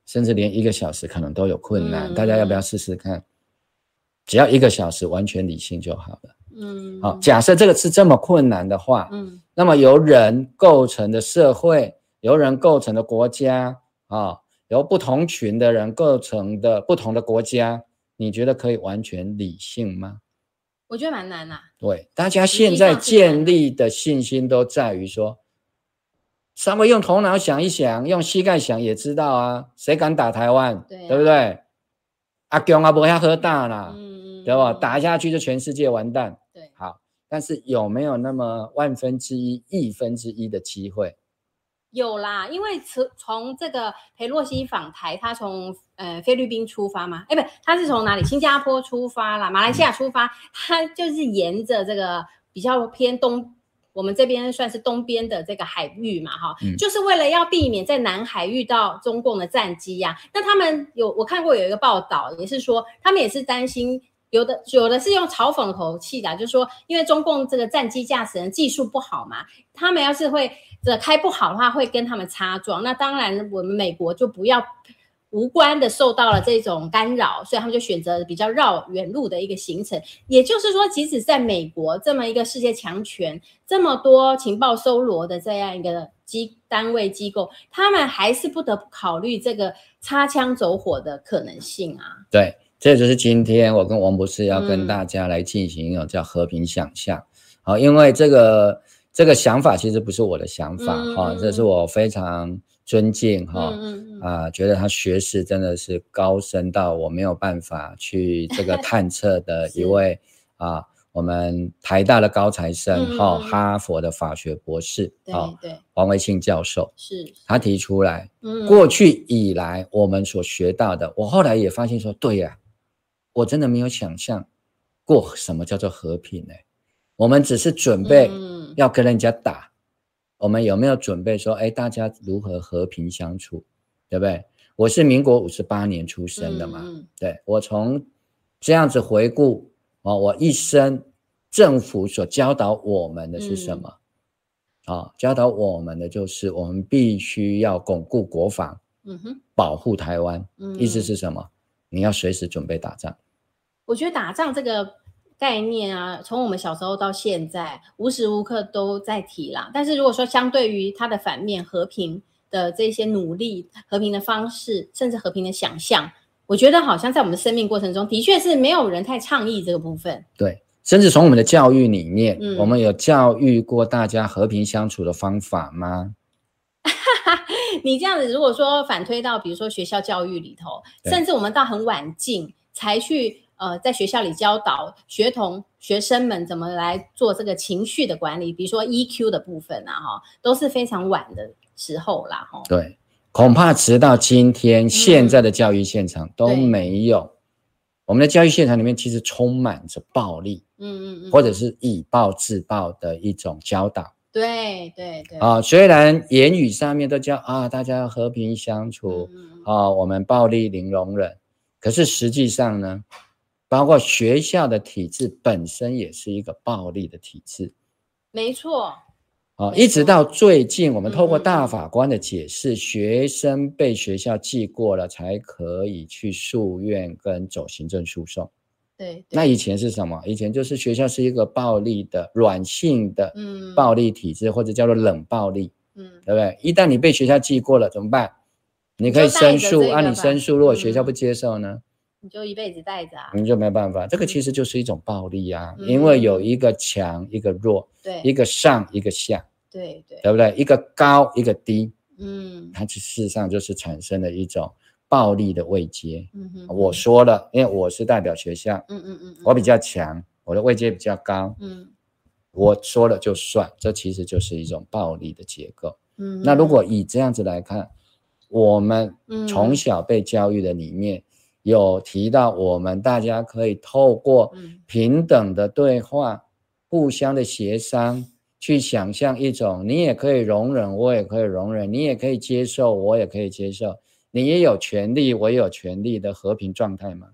甚至连一个小时可能都有困难。嗯、大家要不要试试看？只要一个小时，完全理性就好了。嗯，好，假设这个是这么困难的话，嗯，那么由人构成的社会，由人构成的国家啊，由不同群的人构成的不同的国家，你觉得可以完全理性吗？我觉得蛮难呐、啊。对，大家现在建立的信心都在于说，稍微用头脑想一想，用膝盖想也知道啊，谁敢打台湾？对，啊、对不对？阿强阿伯要喝大啦。嗯对吧？打下去就全世界完蛋。对，好，但是有没有那么万分之一、亿分之一的机会？有啦，因为从从这个裴洛西访台，他从呃菲律宾出发嘛，哎，不，他是从哪里？新加坡出发啦，马来西亚出发，他就是沿着这个比较偏东。我们这边算是东边的这个海域嘛，哈、嗯，就是为了要避免在南海遇到中共的战机呀、啊。那他们有我看过有一个报道，也是说他们也是担心，有的有的是用嘲讽口气的，就是说因为中共这个战机驾驶人技术不好嘛，他们要是会这开不好的话，会跟他们擦撞。那当然我们美国就不要。无关的受到了这种干扰，所以他们就选择比较绕远路的一个行程。也就是说，即使在美国这么一个世界强权，这么多情报搜罗的这样一个机单位机构，他们还是不得不考虑这个擦枪走火的可能性啊。对，这就是今天我跟王博士要跟大家来进行一种叫和平想象。嗯、好，因为这个这个想法其实不是我的想法，哈、嗯，这是我非常。尊敬哈，啊、嗯嗯。呃，觉得他学识真的是高深到我没有办法去这个 探测的一位啊、呃，我们台大的高材生哈、嗯，哈佛的法学博士啊，对。对，王维庆教授是，他提出来，嗯，过去以来我们所学到的，我后来也发现说，对呀、啊，我真的没有想象过什么叫做和平呢？我们只是准备要跟人家打。嗯我们有没有准备说，哎，大家如何和平相处，对不对？我是民国五十八年出生的嘛，嗯、对，我从这样子回顾啊，我一生政府所教导我们的是什么？啊、嗯，教导我们的就是我们必须要巩固国防，嗯哼，保护台湾。嗯，意思是什么？你要随时准备打仗。我觉得打仗这个。概念啊，从我们小时候到现在，无时无刻都在提啦。但是如果说相对于它的反面，和平的这些努力、和平的方式，甚至和平的想象，我觉得好像在我们的生命过程中，的确是没有人太倡议这个部分。对，甚至从我们的教育里面，嗯、我们有教育过大家和平相处的方法吗？你这样子，如果说反推到比如说学校教育里头，甚至我们到很晚近才去。呃，在学校里教导学童、学生们怎么来做这个情绪的管理，比如说 EQ 的部分啊，哈，都是非常晚的时候啦，哈。对，恐怕直到今天，现在的教育现场都没有。嗯、我们的教育现场里面其实充满着暴力，嗯嗯嗯，或者是以暴制暴的一种教导。对对对。啊，虽然言语上面都叫啊，大家要和平相处，嗯、啊，我们暴力零容忍，可是实际上呢？包括学校的体制本身也是一个暴力的体制，没错。啊，一直到最近，我们透过大法官的解释，学生被学校记过了，才可以去诉愿跟走行政诉讼。对，那以前是什么？以前就是学校是一个暴力的软性的暴力体制，或者叫做冷暴力，嗯，对不对？一旦你被学校记过了，怎么办？你可以申诉，啊，你申诉，如果学校不接受呢？你就一辈子带着啊，你就没办法。这个其实就是一种暴力啊，嗯、因为有一个强一个弱，对，一个上一个下，对对，对不对？一个高一个低，嗯，它事实上就是产生了一种暴力的位阶。嗯哼，我说了，因为我是代表学校，嗯嗯嗯，我比较强，我的位阶比较高，嗯，我说了就算，这其实就是一种暴力的结构。嗯，那如果以这样子来看，我们从小被教育的里面。嗯有提到，我们大家可以透过平等的对话、嗯、互相的协商，去想象一种你也可以容忍，我也可以容忍，你也可以接受，我也可以接受，你也有权利，我也有权利的和平状态吗？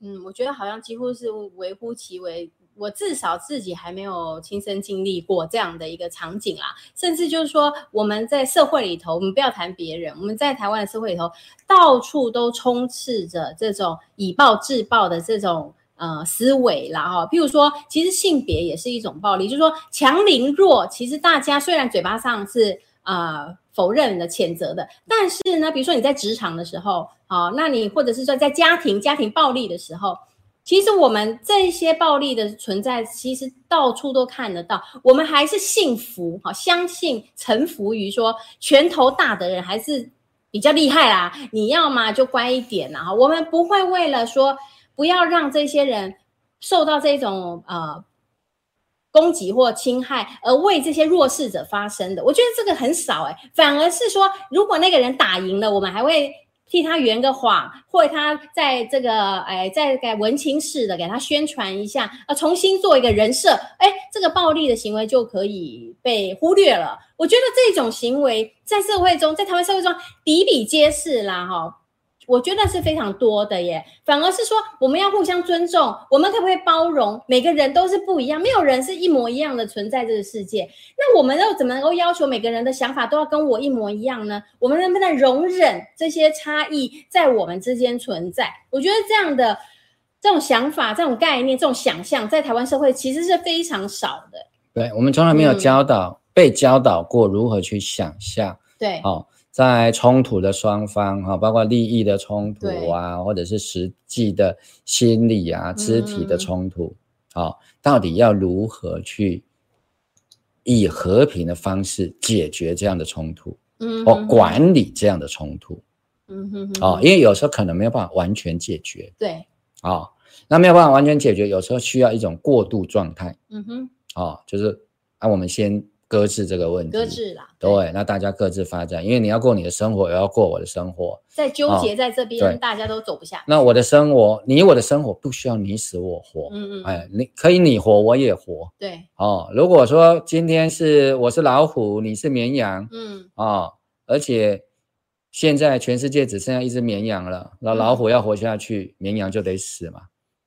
嗯，我觉得好像几乎是微乎其微我至少自己还没有亲身经历过这样的一个场景啦。甚至就是说，我们在社会里头，我们不要谈别人，我们在台湾的社会里头，到处都充斥着这种以暴制暴的这种呃思维啦哈。譬如说，其实性别也是一种暴力，就是说强凌弱，其实大家虽然嘴巴上是呃否认的、谴责的，但是呢，比如说你在职场的时候，好，那你或者是说在家庭家庭暴力的时候。其实我们这些暴力的存在，其实到处都看得到。我们还是信服，好，相信臣服于说拳头大的人还是比较厉害啦。你要嘛就乖一点啦，我们不会为了说不要让这些人受到这种呃攻击或侵害而为这些弱势者发声的。我觉得这个很少哎，反而是说如果那个人打赢了，我们还会。替他圆个谎，或他在这个哎，在给文青式的给他宣传一下，呃，重新做一个人设，哎，这个暴力的行为就可以被忽略了。我觉得这种行为在社会中，在台湾社会中比比皆是啦，哈。我觉得是非常多的耶，反而是说我们要互相尊重，我们可不可以包容？每个人都是不一样，没有人是一模一样的存在这个世界。那我们又怎么能够要求每个人的想法都要跟我一模一样呢？我们能不能容忍这些差异在我们之间存在？我觉得这样的这种想法、这种概念、这种想象，在台湾社会其实是非常少的。对，我们从来没有教导、嗯、被教导过如何去想象。对，哦。在冲突的双方哈，包括利益的冲突啊，或者是实际的心理啊、肢体的冲突，好、嗯，到底要如何去以和平的方式解决这样的冲突？嗯，或管理这样的冲突？嗯哼，哼哦，因为有时候可能没有办法完全解决。对，啊，那没有办法完全解决，有时候需要一种过渡状态。嗯哼，哦，就是啊，我们先。搁置这个问题，搁置啦。对，对，那大家各自发展，因为你要过你的生活，也要过我的生活。在纠结在这边，哦、大家都走不下。那我的生活，你我的生活不需要你死我活。嗯嗯。哎，你可以你活，我也活。对。哦，如果说今天是我是老虎，你是绵羊，嗯，哦，而且现在全世界只剩下一只绵羊了，那老虎要活下去，嗯、绵羊就得死嘛。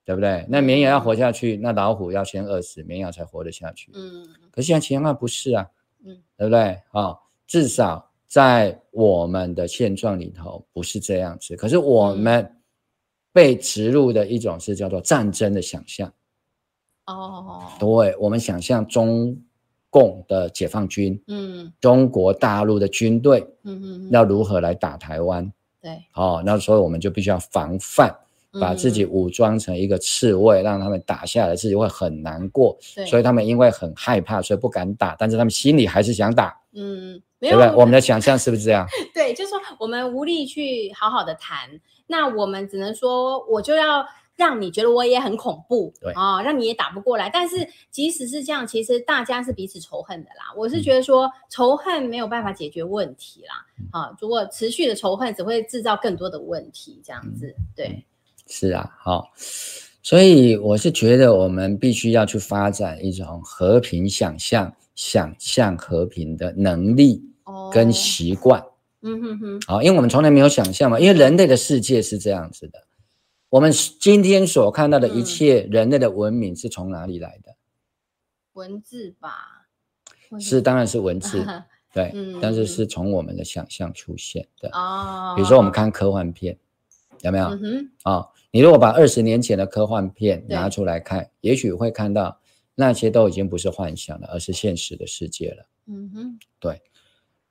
对不对？那绵羊要活下去，那老虎要先饿死，绵羊才活得下去。嗯，可是现在情况不是啊，嗯，对不对？啊、哦，至少在我们的现状里头不是这样子。可是我们被植入的一种是叫做战争的想象。哦，对，我们想象中共的解放军，嗯，中国大陆的军队，嗯嗯，要如何来打台湾？对，哦，那所以我们就必须要防范。把自己武装成一个刺猬，嗯，让他们打下来，自己会很难过。所以他们因为很害怕，所以不敢打，但是他们心里还是想打。嗯，没有，对对？我们的想象是不是这样？对，就是说我们无力去好好的谈，那我们只能说，我就要让你觉得我也很恐怖，对啊，让你也打不过来。但是即使是这样，其实大家是彼此仇恨的啦。我是觉得说，仇恨没有办法解决问题啦。啊，如果持续的仇恨，只会制造更多的问题。这样子，对。是啊，好，所以我是觉得我们必须要去发展一种和平想象、想象和平的能力跟习惯。嗯哼哼，好，因为我们从来没有想象嘛，因为人类的世界是这样子的。我们今天所看到的一切，人类的文明是从哪里来的？文字吧，是，当然是文字，对，但是是从我们的想象出现的。哦，比如说我们看科幻片。有没有？啊、嗯哦，你如果把二十年前的科幻片拿出来看，也许会看到那些都已经不是幻想了，而是现实的世界了。嗯哼，对，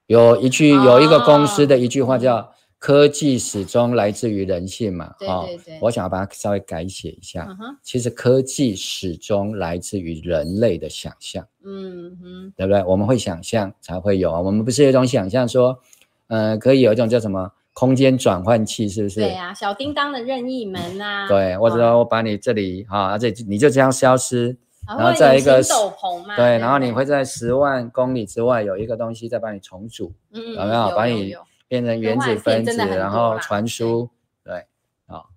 有一句、哦、有一个公司的一句话叫“科技始终来自于人性”嘛。对对对，哦、我想要把它稍微改写一下。其实科技始终来自于人类的想象。嗯哼，对不对？我们会想象才会有啊。我们不是有一种想象说，呃，可以有一种叫什么？空间转换器是不是？对啊，小叮当的任意门啊。对，或者说我把你这里啊，这、啊、你就这样消失，然后在一个斗篷嘛。对，然后你会在十万公里之外有一个东西在帮你重组，嗯，有没有？把你变成原子分子，然后传输。对，好，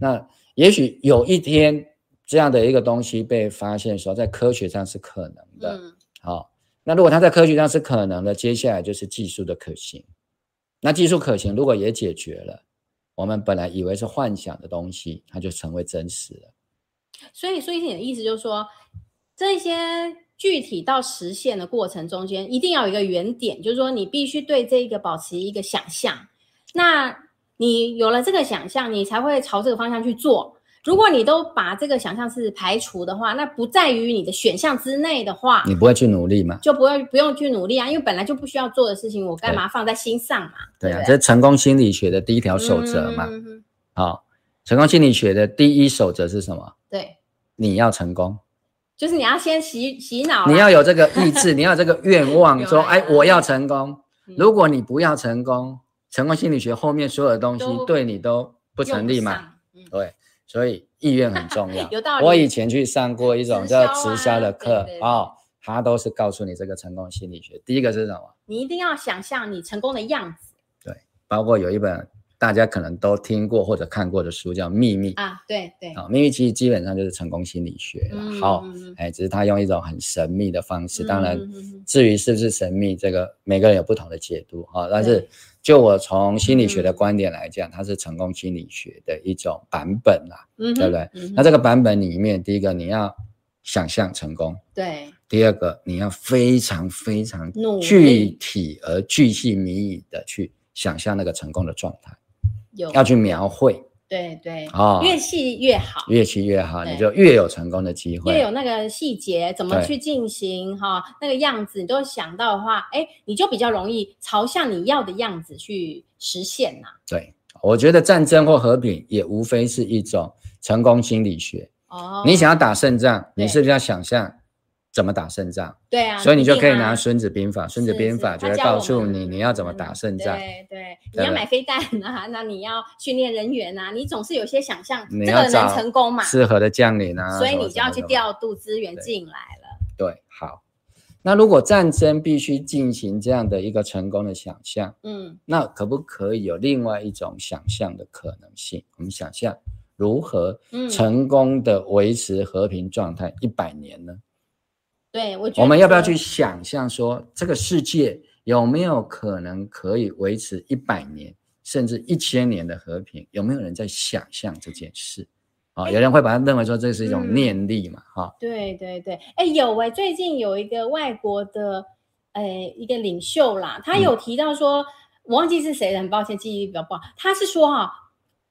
那也许有一天这样的一个东西被发现，说在科学上是可能的。嗯，好，那如果它在科学上是可能的，接下来就是技术的可行。那技术可行，如果也解决了，我们本来以为是幻想的东西，它就成为真实了。所以，所以你的意思就是说，这些具体到实现的过程中间，一定要有一个原点，就是说你必须对这个保持一个想象。那你有了这个想象，你才会朝这个方向去做。如果你都把这个想象是排除的话，那不在于你的选项之内的话，你不会去努力嘛？就不会不用去努力啊，因为本来就不需要做的事情，我干嘛放在心上嘛？对，对啊，这是成功心理学的第一条守则嘛。好、嗯哦，成功心理学的第一守则是什么？对，你要成功，就是你要先洗洗脑，你要有这个意志，你要有这个愿望，说哎，我要成功。如果你不要成功，成功心理学后面所有的东西对你都不成立嘛？对。所以意愿很重要。有道理。我以前去上过一种叫直销的课啊，他都是告诉你这个成功心理学。第一个是什么？你一定要想象你成功的样子。对，包括有一本大家可能都听过或者看过的书叫《秘密》啊，对对。啊，《秘密》其实基本上就是成功心理学了。好，哎，只是他用一种很神秘的方式。当然，至于是不是神秘，这个每个人有不同的解读哈。但是。就我从心理学的观点来讲，嗯、它是成功心理学的一种版本啦，嗯、对不对？嗯、那这个版本里面，第一个你要想象成功，对；第二个你要非常非常具体而具细靡遗的去想象那个成功的状态，有要去描绘。对对，哦，越细越好，越细越好，你就越有成功的机会。越有那个细节怎么去进行哈，那个样子你都想到的话，哎，你就比较容易朝向你要的样子去实现呐。对，我觉得战争或和平也无非是一种成功心理学。哦，你想要打胜仗，你是不是要想象？怎么打胜仗？对啊，所以你就可以拿《孙子兵法》，《孙子兵法》就会告诉你你要怎么打胜仗。对对，你要买飞弹啊，那你要训练人员啊，你总是有些想象，这个能成功嘛？适合的将领啊，所以你就要去调度资源进来了。对，好。那如果战争必须进行这样的一个成功的想象，嗯，那可不可以有另外一种想象的可能性？我们想象如何成功的维持和平状态一百年呢？对，我觉得我们要不要去想象说，这个世界有没有可能可以维持一百年甚至一千年的和平？有没有人在想象这件事？啊、哦，有人会把它认为说这是一种念力嘛？哈、嗯哦，对对对，哎，有哎，最近有一个外国的，哎，一个领袖啦，他有提到说，嗯、我忘记是谁了，很抱歉，记忆力比较不好。他是说哈，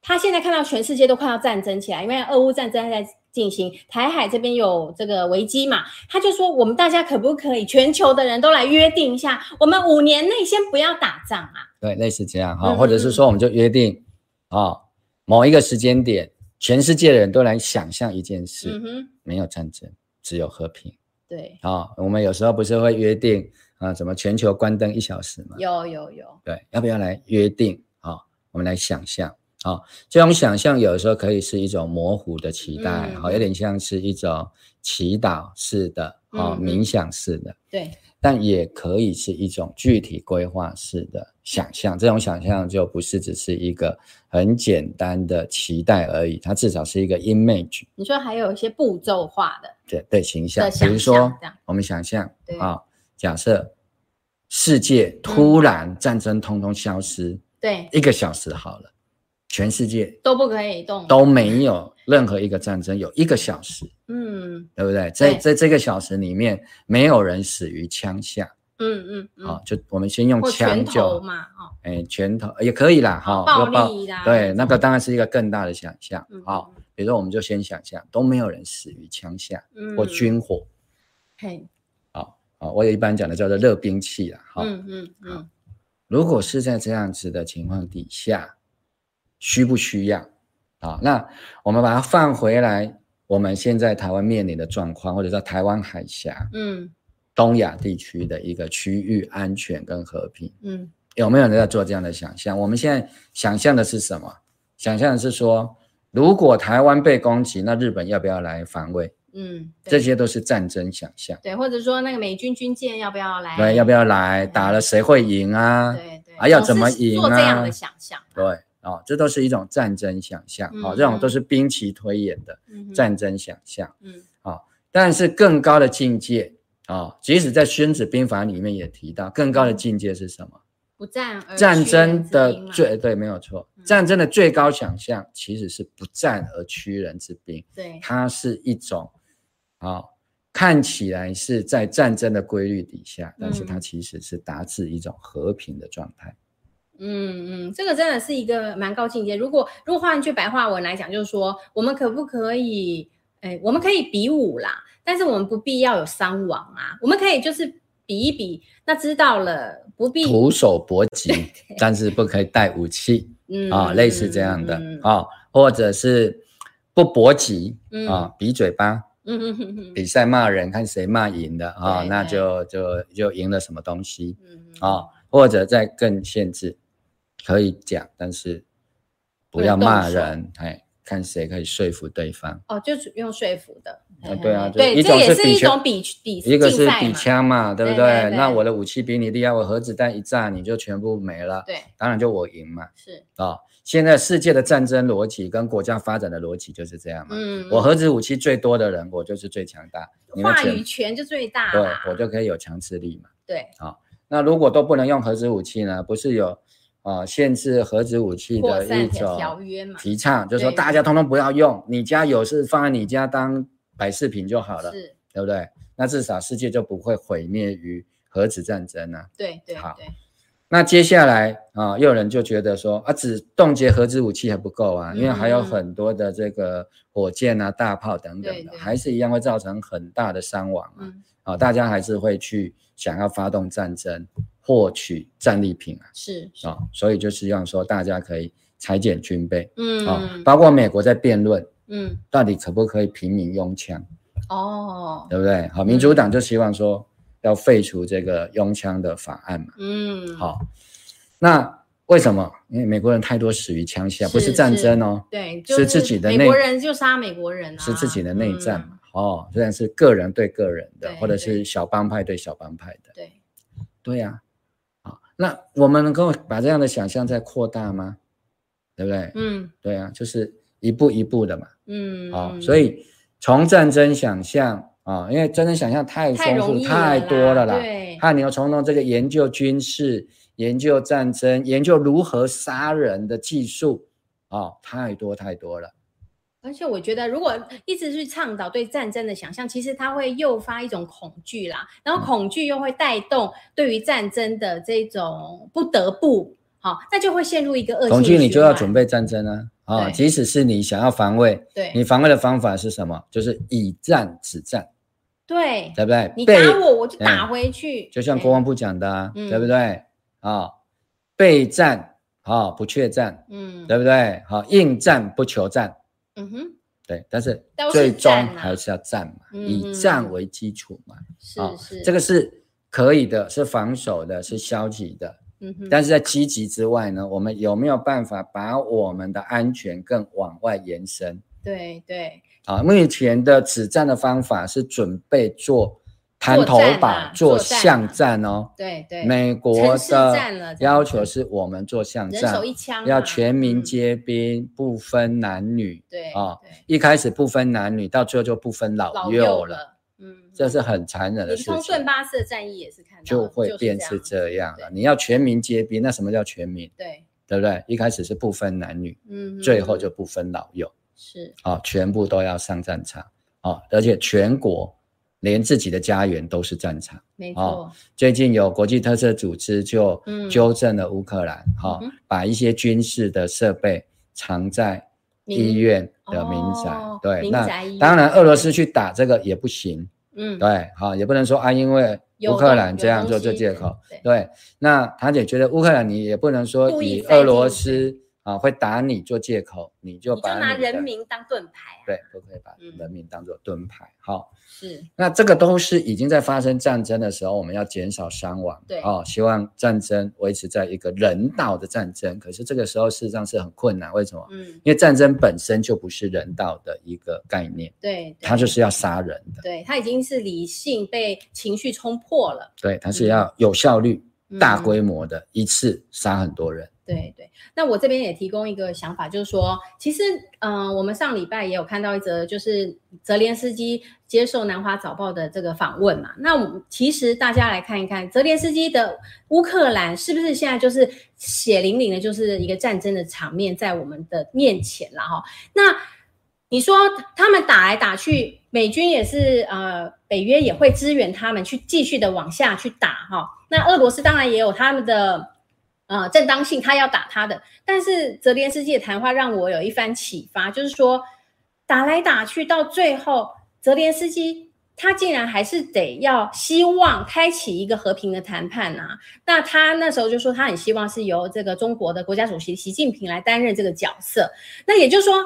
他现在看到全世界都快要战争起来，因为俄乌战争在。进行台海这边有这个危机嘛？他就说，我们大家可不可以全球的人都来约定一下，我们五年内先不要打仗啊？对，类似这样哈，或者是说，我们就约定啊，某一个时间点，全世界的人都来想象一件事，没有战争，只有和平。对啊，我们有时候不是会约定啊，什么全球关灯一小时吗？有有有。对，要不要来约定啊？我们来想象。好、哦，这种想象有的时候可以是一种模糊的期待，好、有点像是一种祈祷式的，哦，嗯、冥想式的，对，但也可以是一种具体规划式的想象。这种想象就不是只是一个很简单的期待而已，它至少是一个 image。你说还有一些步骤化的，对对，形象，比如说我们想象啊、哦，假设世界突然战争通通消失，嗯、对，一个小时好了。全世界都不可以动，都没有任何一个战争有一个小时，嗯，对不对？在在这个小时里面，没有人死于枪下，嗯嗯，好，就我们先用枪就嘛，哦，哎，拳头也可以啦，哈，暴力啦，对，那个当然是一个更大的想象，好，比如说我们就先想象都没有人死于枪下嗯。或军火，嘿，好，好，我也一般讲的叫做热兵器啦，哈，嗯嗯嗯，如果是在这样子的情况底下。需不需要？啊，那我们把它放回来，我们现在台湾面临的状况，或者说台湾海峡，嗯，东亚地区的一个区域安全跟和平，嗯，有没有人在做这样的想象？我们现在想象的是什么？想象的是说，如果台湾被攻击，那日本要不要来防卫？嗯，这些都是战争想象。对，或者说那个美军军舰要不要来？对，要不要来？打了谁会赢啊？对对，啊要怎么赢啊？做这样的想象。对。啊、哦，这都是一种战争想象，啊、这种都是兵棋推演的战争想象，嗯，啊、哦，但是更高的境界啊、哦，即使在《孙子兵法》里面也提到，更高的境界是什么？不战而战争的最对没有错，嗯、战争的最高想象其实是不战而屈人之兵。对，它是一种啊、哦，看起来是在战争的规律底下，但是它其实是达至一种和平的状态。嗯嗯，这个真的是一个蛮高境界。如果如果换句白话文来讲，就是说我们可不可以，哎，我们可以比武啦，但是我们不必要有伤亡啊，我们可以就是。比一比，那知道了，不必徒手搏击，但是不可以带武器，嗯啊、哦，类似这样的啊、嗯哦，或者是不搏击啊，比嘴巴，嗯比赛骂人，看谁骂赢的啊、哦，那就就就赢了什么东西，嗯啊、哦，或者再更限制，可以讲，但是不要骂人，哎。看谁可以说服对方哦，就是用说服的，啊对啊，对，一种是比比比，一个是比枪嘛，对不对？那我的武器比你厉害，我核子弹一炸你就全部没了，对，当然就我赢嘛，是啊。现在世界的战争逻辑跟国家发展的逻辑就是这样嘛，嗯，我核子武器最多的人，我就是最强大，话语权就最大，对，我就可以有强制力嘛，对，好，那如果都不能用核子武器呢？不是有？啊，限制核子武器的一种提倡，就是说大家通通不要用，你家有是放在你家当摆饰品就好了，对不对？那至少世界就不会毁灭于核子战争了。对对，好。那接下来啊，又有人就觉得说啊，只冻结核子武器还不够啊，因为还有很多的这个火箭啊、大炮等等的，还是一样会造成很大的伤亡啊。啊，大家还是会去想要发动战争。获取战利品啊，是啊、哦，所以就希望说大家可以裁减军备，嗯。啊、哦，包括美国在辩论，嗯，到底可不可以平民拥枪，哦，对不对？好，民主党就希望说要废除这个拥枪的法案嘛，嗯，好，那为什么？因为美国人太多死于枪下，不是战争哦，对，是自己的内，美国人就杀美国人、啊，是自己的内战嘛，嗯、哦，虽然是个人对个人的，或者是小帮派对小帮派的，对，对呀、啊。那我们能够把这样的想象再扩大吗？对不对？嗯，对啊，就是一步一步的嘛。嗯，好、哦，所以从战争想象啊、哦，因为战争想象太丰富太，太多了啦。对，还有你要从中这个研究军事、研究战争、研究如何杀人的技术啊、哦，太多太多了。而且我觉得，如果一直去倡导对战争的想象，其实它会诱发一种恐惧啦，然后恐惧又会带动对于战争的这种不得不，好，那就会陷入一个恶性。恐惧你就要准备战争啊，啊，即使是你想要防卫，对，你防卫的方法是什么？就是以战止战，对，对不对？你打我，我就打回去，就像国防部讲的啊，对不对？啊，备战啊，不怯战，嗯，对不对？好，应战不求战。嗯哼，对，但是最终还是要战嘛，啊、以战为基础嘛，是是、哦，这个是可以的，是防守的，是消极的。嗯哼，但是在积极之外呢，我们有没有办法把我们的安全更往外延伸？对对，啊、哦，目前的止战的方法是准备做。滩头堡做巷战哦，对对，美国的要求是我们做巷战，要全民皆兵，不分男女，对啊，一开始不分男女，到最后就不分老幼了，嗯，这是很残忍的事情。从顿巴斯的战役也是看到，就会变是这样了。你要全民皆兵，那什么叫全民？对，对不对？一开始是不分男女，嗯，最后就不分老幼，是。啊，全部都要上战场。啊，而且全国。连自己的家园都是战场，没错。哦，最近有国际特色组织就纠正了乌克兰，哈、嗯哦，把一些军事的设备藏在医院的民宅。哦、对，那当然俄罗斯去打这个也不行，嗯，对，好、哦，也不能说啊，因为乌克兰这样做这借口，对，对。那他也觉得乌克兰你也不能说以俄罗斯。啊，会打你做借口，你就把拿人民当盾牌、啊，对，都可以把人民当做盾牌。嗯、好，是，那这个都是已经在发生战争的时候，我们要减少伤亡，对，哦，希望战争维持在一个人道的战争。可是这个时候事实上是很困难，为什么？嗯，因为战争本身就不是人道的一个概念，对，它就是要杀人的，对，它已经是理性被情绪冲破了，对，它是要有效率、嗯、大规模的一次杀很多人。对对，那我这边也提供一个想法，就是说，其实，嗯、呃，我们上礼拜也有看到一则，就是泽连斯基接受南华早报的这个访问嘛。那我们其实大家来看一看，泽连斯基的乌克兰是不是现在就是血淋淋的，就是一个战争的场面在我们的面前了哈？那你说他们打来打去，美军也是呃，北约也会支援他们去继续的往下去打哈。那俄罗斯当然也有他们的。啊，正当性，他要打他的，但是泽连斯基的谈话让我有一番启发，就是说打来打去，到最后，泽连斯基他竟然还是得要希望开启一个和平的谈判啊。那他那时候就说，他很希望是由这个中国的国家主席习近平来担任这个角色。那也就是说。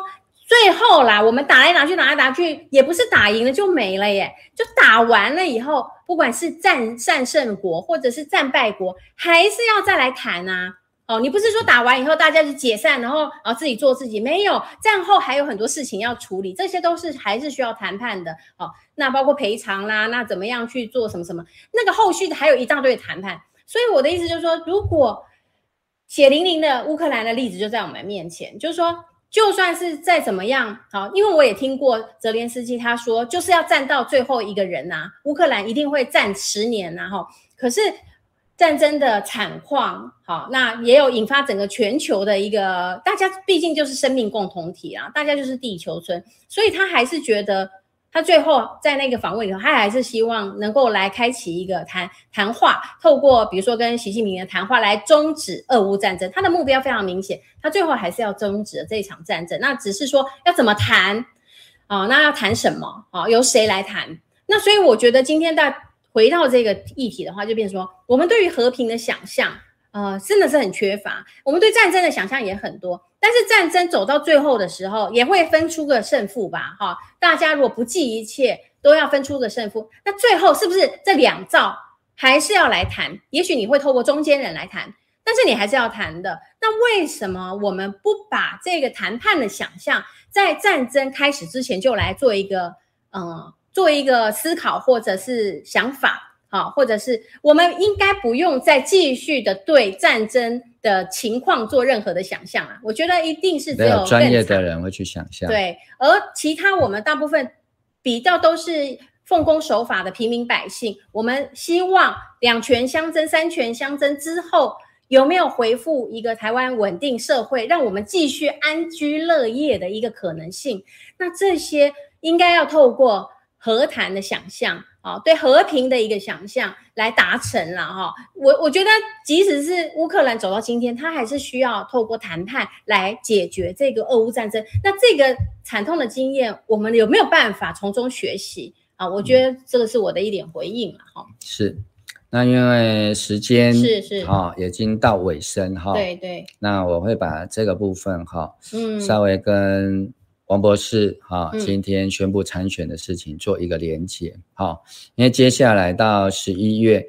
最后啦，我们打来打去，打来打去，也不是打赢了就没了耶。就打完了以后，不管是战战胜国或者是战败国，还是要再来谈啊。哦，你不是说打完以后大家就解散，然后啊自己做自己？没有，战后还有很多事情要处理，这些都是还是需要谈判的。哦，那包括赔偿啦，那怎么样去做什么什么？那个后续的还有一大堆谈判。所以我的意思就是说，如果血淋淋的乌克兰的例子就在我们面前，就是说。就算是再怎么样好，因为我也听过泽连斯基他说，就是要战到最后一个人呐、啊，乌克兰一定会战十年呐，哈。可是战争的惨况，好，那也有引发整个全球的一个，大家毕竟就是生命共同体啊，大家就是地球村，所以他还是觉得。他最后在那个访问里头，他还是希望能够来开启一个谈谈话，透过比如说跟习近平的谈话来终止俄乌战争。他的目标非常明显，他最后还是要终止这场战争。那只是说要怎么谈啊？那要谈什么啊？由谁来谈？那所以我觉得今天再回到这个议题的话，就变说我们对于和平的想象。呃，真的是很缺乏。我们对战争的想象也很多，但是战争走到最后的时候，也会分出个胜负吧？哈，大家如果不计一切，都要分出个胜负。那最后是不是这两兆还是要来谈？也许你会透过中间人来谈，但是你还是要谈的。那为什么我们不把这个谈判的想象，在战争开始之前就来做一个，呃，做一个思考或者是想法？好，或者是我们应该不用再继续的对战争的情况做任何的想象啊！我觉得一定是只有专业的人会去想象。对，而其他我们大部分比较都是奉公守法的平民百姓，我们希望两权相争、三权相争之后，有没有回复一个台湾稳定社会，让我们继续安居乐业的一个可能性？那这些应该要透过和谈的想象。啊，对和平的一个想象来达成了哈，我我觉得即使是乌克兰走到今天，他还是需要透过谈判来解决这个俄乌战争。那这个惨痛的经验，我们有没有办法从中学习啊？我觉得这个是我的一点回应了哈。是，那因为时间是是哈，已经到尾声哈。对对。那我会把这个部分哈，嗯，稍微跟。王博士，哈，今天宣布参选的事情做一个连结，好，因为接下来到十一月，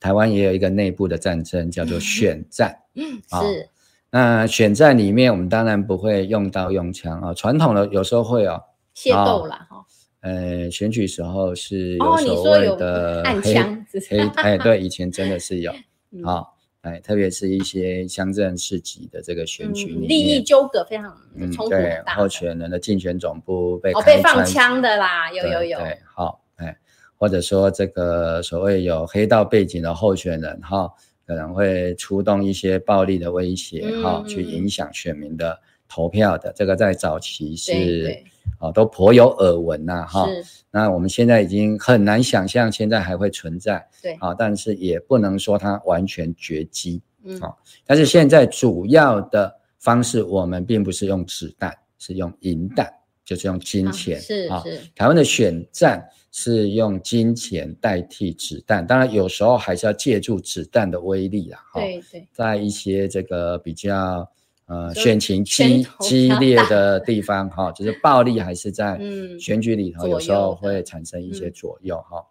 台湾也有一个内部的战争，叫做选战，嗯，是，那选战里面，我们当然不会用刀用枪啊，传统的有时候会哦，械斗啦，哈，呃，选举时候是有所谓的暗枪，黑，哎，对，以前真的是有，好。哎，特别是一些乡镇市级的这个选举，嗯、利益纠葛非常冲突大、嗯、对，候选人的竞选总部被哦被放枪的啦，有有有。对，好，哎，或者说这个所谓有黑道背景的候选人哈，可能会出动一些暴力的威胁哈，嗯、去影响选民的投票的。这个在早期是。对对哦，都颇有耳闻呐，哈。是。那我们现在已经很难想象，现在还会存在。对。啊，但是也不能说它完全绝迹。嗯。好，但是现在主要的方式，我们并不是用子弹，是用银弹，就是用金钱。是是。台湾的选战是用金钱代替子弹，当然有时候还是要借助子弹的威力啦。对对。在一些这个比较。呃，选情激激烈的地方哈，就是暴力还是在选举里头，有时候会产生一些左右哈。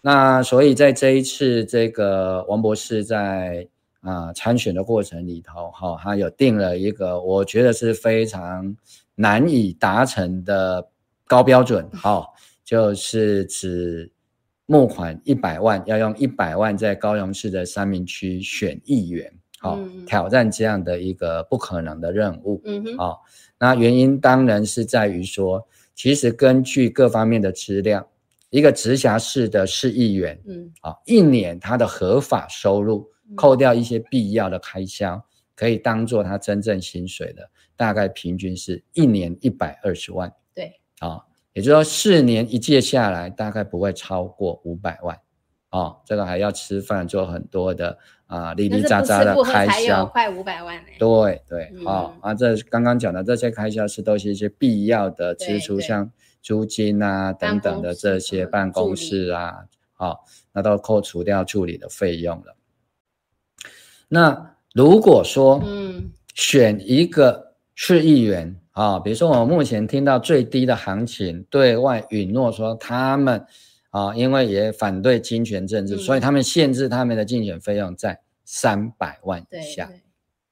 那所以在这一次这个王博士在啊参选的过程里头哈，他有定了一个我觉得是非常难以达成的高标准哈，就是指募款一百万，要用一百万在高雄市的三明区选议员。好、嗯、挑战这样的一个不可能的任务。嗯哼，好，那原因当然是在于说，其实根据各方面的资料，一个直辖市的市议员，嗯，哦，一年他的合法收入，扣掉一些必要的开销，可以当做他真正薪水的，大概平均是一年一百二十万。对，啊，也就是说四年一届下来，大概不会超过五百万。哦，这个还要吃饭，做很多的啊，哩哩杂杂的开销，快五百万呢。对对，好、嗯、啊，这刚刚讲的这些开销是都是一些必要的支出，像租金啊等等的这些办公室啊，好、哦，那都扣除掉处理的费用了。那如果说，嗯，选一个市议员啊、哦，比如说我目前听到最低的行情，对外允诺说他们。啊，因为也反对金权政治，嗯，所以他们限制他们的竞选费用在三百万以下。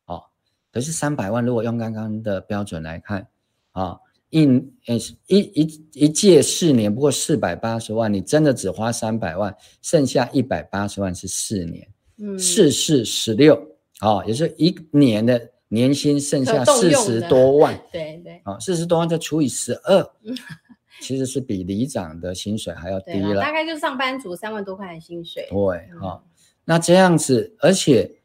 哦，可是三百万如果用刚刚的标准来看，啊，一一一一届四年不过四百八十万，你真的只花三百万，剩下一百八十万是四年，嗯，四四十六，啊，也是一年的年薪剩下四十多万，对对，啊，四十多万再除以十二。其实是比里长的薪水还要低了，大概就是上班族三万多块的薪水。对，哈、嗯，那这样子，而且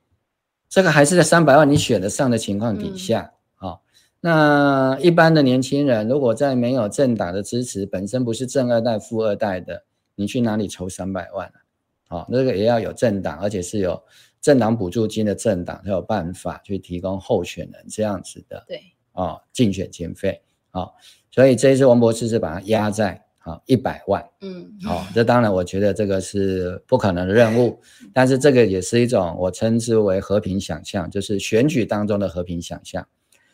这个还是在三百万你选得上的情况底下，啊、嗯哦，那一般的年轻人如果在没有政党的支持，本身不是正二代、富二代的，你去哪里筹三百万啊？好、哦，那个也要有政党，而且是有政党补助金的政党才有办法去提供候选人这样子的，对，啊、哦，竞选经费，啊、哦。所以这一次王博士是把它压在啊一百万，嗯，好、哦，这当然我觉得这个是不可能的任务，但是这个也是一种我称之为和平想象，就是选举当中的和平想象。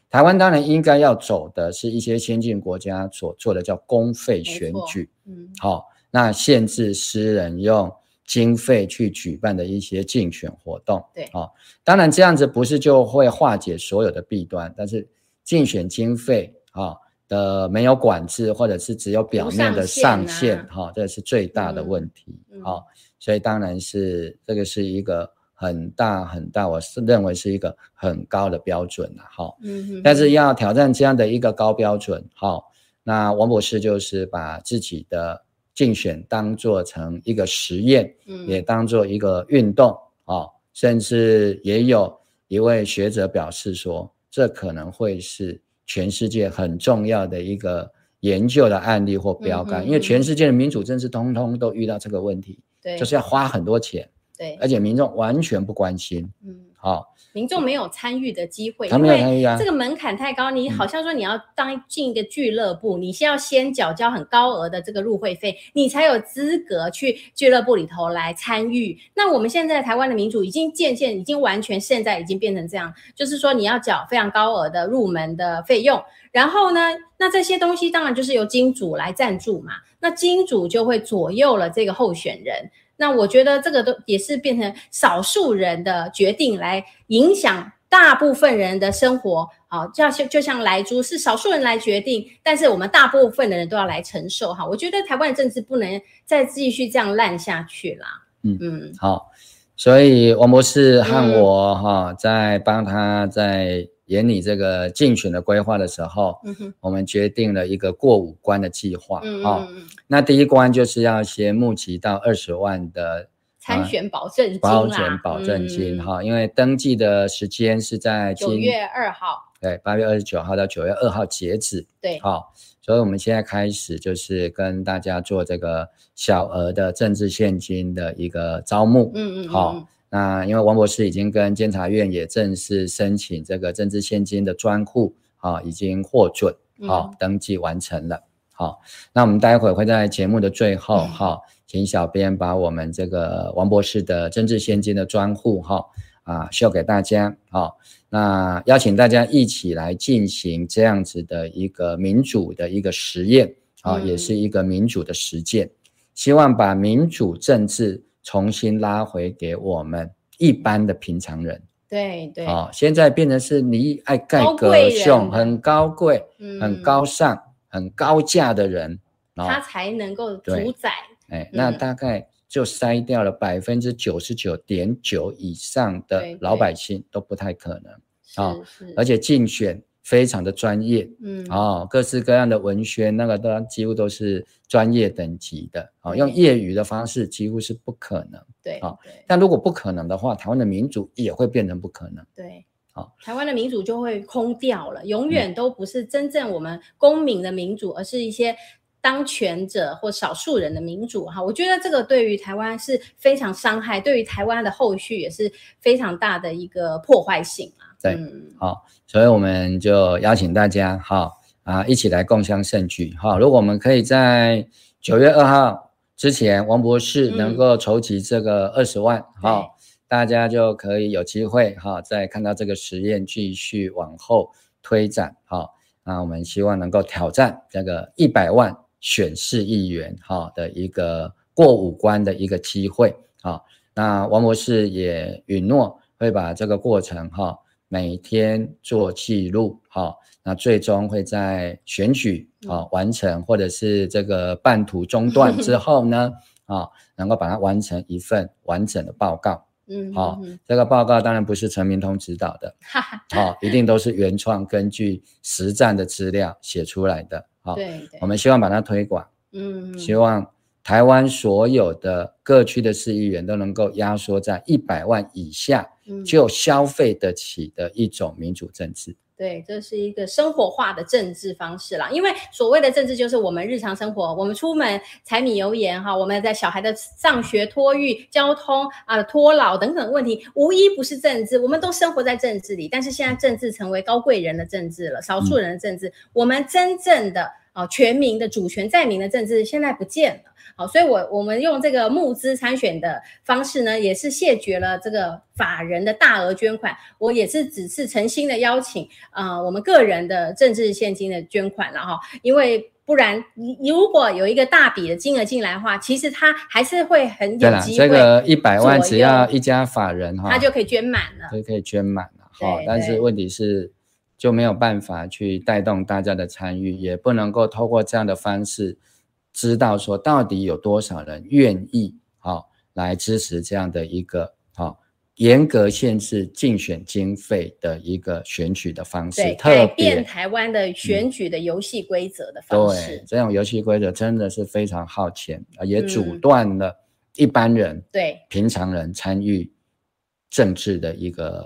台湾当然应该要走的是一些先进国家所做的叫公费选举，嗯，好、哦，那限制私人用经费去举办的一些竞选活动，对，哦，当然这样子不是就会化解所有的弊端，但是竞选经费啊。哦的没有管制，或者是只有表面的上限，哈、啊哦，这是最大的问题，好、嗯哦，所以当然是这个是一个很大很大，我是认为是一个很高的标准了，哈、哦，嗯，但是要挑战这样的一个高标准，好、哦，那王博士就是把自己的竞选当做成一个实验，嗯，也当做一个运动，哦，甚至也有一位学者表示说，这可能会是。全世界很重要的一个研究的案例或标杆，嗯嗯嗯，因为全世界的民主政治通通都遇到这个问题，对，就是要花很多钱，对，而且民众完全不关心，嗯，好、哦。民众没有参与的机会，他没有参与啊，这个门槛太高。你好像说你要当进一个俱乐部，嗯，你先要先缴交很高额的这个入会费，你才有资格去俱乐部里头来参与。那我们现在台湾的民主已经渐渐已经完全现在已经变成这样，就是说你要缴非常高额的入门的费用，然后呢，那这些东西当然就是由金主来赞助嘛，那金主就会左右了这个候选人。那我觉得这个都也是变成少数人的决定，来影响大部分人的生活。好，就像就像莱猪是少数人来决定，但是我们大部分的人都要来承受。哈，我觉得台湾的政治不能再继续这样烂下去啦。嗯嗯，好，所以王博士和我哈、嗯、在帮他在。演你这个竞选的规划的时候，嗯，我们决定了一个过五关的计划。嗯，哦，那第一关就是要先募集到二十万的参选保证金，保险保证金哈，嗯，因为登记的时间是在九月二号，对，八月二十九号到九月二号截止。对，好，哦，所以我们现在开始就是跟大家做这个小额的政治献金的一个招募。嗯嗯，好，哦。那因为王博士已经跟监察院也正式申请这个政治现金的专户，啊，已经获准，好，登记完成了，好，那我们待会会在节目的最后，哈，请小编把我们这个王博士的政治现金的专户，哈，啊，秀给大家，好，那邀请大家一起来进行这样子的一个民主的一个实验，啊，也是一个民主的实践，希望把民主政治。重新拉回给我们一般的平常人，对对，哦，现在变成是你爱盖格雄，很高贵、嗯、很高尚、很高价的人，他才能够主宰。哎，那大概就筛掉了百分之九十九点九以上的老百姓都不太可能。啊，而且竞选非常的专业，嗯，哦，各式各样的文宣那个都几乎都是专业等级的，啊，用业余的方式几乎是不可能，对，啊，但如果不可能的话，台湾的民主也会变成不可能，对。台湾的民主就会空掉了，永远都不是真正我们公民的民主，而是一些当权者或少数人的民主。哈，我觉得这个对于台湾是非常伤害，对于台湾的后续也是非常大的一个破坏性啊。对，好，所以我们就邀请大家哈啊一起来共襄盛举哈。如果我们可以在九月二号之前，王博士能够筹集这个二十万哈。大家就可以有机会哈，再看到这个实验继续往后推展哈。那我们希望能够挑战这个一百万选市议员哈的一个过五关的一个机会啊。那王博士也允诺会把这个过程哈每天做记录哈。那最终会在选举啊完成或者是这个半途中断之后呢 啊，能够把它完成一份完整的报告。嗯，好、哦，这个报告当然不是陈明通指导的，好、哦，一定都是原创，根据实战的资料写出来的，好、哦，对，我们希望把它推广，嗯，希望台湾所有的各区的市议员都能够压缩在一百万以下，就消费得起的一种民主政治。对，这是一个生活化的政治方式啦。因为所谓的政治，就是我们日常生活，我们出门柴米油盐哈，我们在小孩的上学、托育、交通啊、托老等等问题，无一不是政治。我们都生活在政治里，但是现在政治成为高贵人的政治了，少数人的政治。嗯、我们真正的啊，全民的主权在民的政治，现在不见了。好，所以我，我我们用这个募资参选的方式呢，也是谢绝了这个法人的大额捐款。我也是只是诚心的邀请，呃，我们个人的政治献金的捐款了哈。因为不然，你如果有一个大笔的金额进来的话，其实它还是会很有机会。这个一百万只要一家法人哈，他就可以捐满了，就可以捐满了。好，但是问题是就没有办法去带动大家的参与，也不能够透过这样的方式。知道说到底有多少人愿意好来支持这样的一个好严格限制竞选经费的一个选举的方式，改变台湾的选举的游戏规则的方式。对，这种游戏规则真的是非常耗钱，也阻断了一般人对平常人参与政治的一个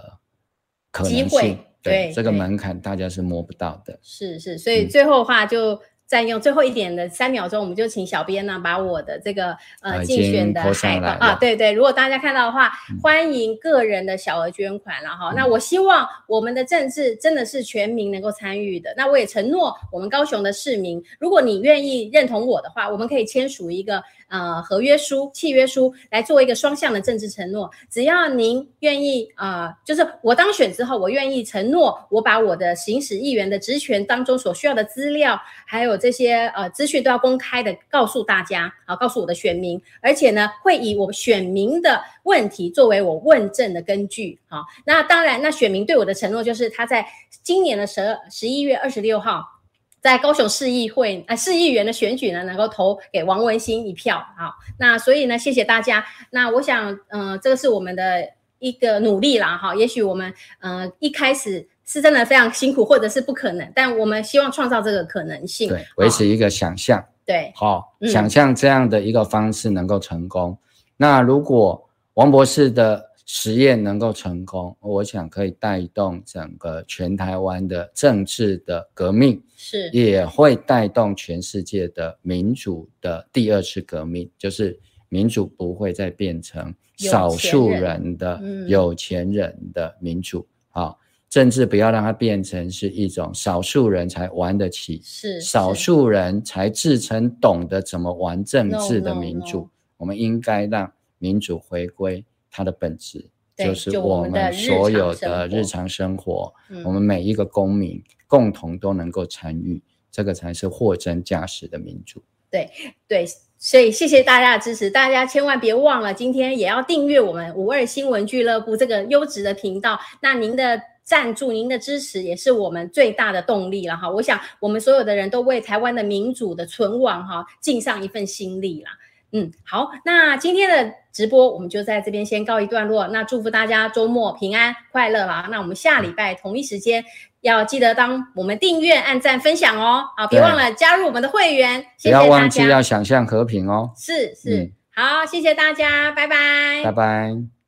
可能性。对，这个门槛大家是摸不到的。是是，所以最后的话就。占用最后一点的三秒钟，我们就请小编呢把我的这个呃竞选的海报啊，对对，如果大家看到的话，欢迎个人的小额捐款了哈。那我希望我们的政治真的是全民能够参与的。那我也承诺我们高雄的市民，如果你愿意认同我的话，我们可以签署一个。呃，合约书、契约书来做一个双向的政治承诺。只要您愿意，呃，就是我当选之后，我愿意承诺，我把我的行使议员的职权当中所需要的资料，还有这些呃资讯都要公开的告诉大家，啊，告诉我的选民，而且呢，会以我选民的问题作为我问政的根据。好，那当然，那选民对我的承诺就是他在今年的十二十一月二十六号。在高雄市议会啊、呃，市议员的选举呢，能够投给王文兴一票。好，那所以呢，谢谢大家。那我想，嗯、呃，这个是我们的一个努力啦，哈。也许我们，嗯、呃，一开始是真的非常辛苦，或者是不可能，但我们希望创造这个可能性，对，维持一个想象，对，好，想象这样的一个方式能够成功。嗯、那如果王博士的实验能够成功，我想可以带动整个全台湾的政治的革命，是也会带动全世界的民主的第二次革命，就是民主不会再变成少数人的有钱人的民主啊，政治不要让它变成是一种少数人才玩得起，是少数人才自称懂得怎么玩政治的民主，我们应该让民主回归。它的本质就是我们所有的日常生活，我们每一个公民共同都能够参与，这个才是货真价实的民主。对对，所以谢谢大家的支持，大家千万别忘了，今天也要订阅我们五二新闻俱乐部这个优质的频道。那您的赞助、您的支持也是我们最大的动力了哈。我想我们所有的人都为台湾的民主的存亡哈尽上一份心力啦。嗯，好，那今天的直播我们就在这边先告一段落。那祝福大家周末平安快乐啦！那我们下礼拜同一时间要记得当我们订阅、按赞、分享哦。好，别忘了加入我们的会员。不要忘记要想象和平哦。是是，嗯、好，谢谢大家，拜拜，拜拜。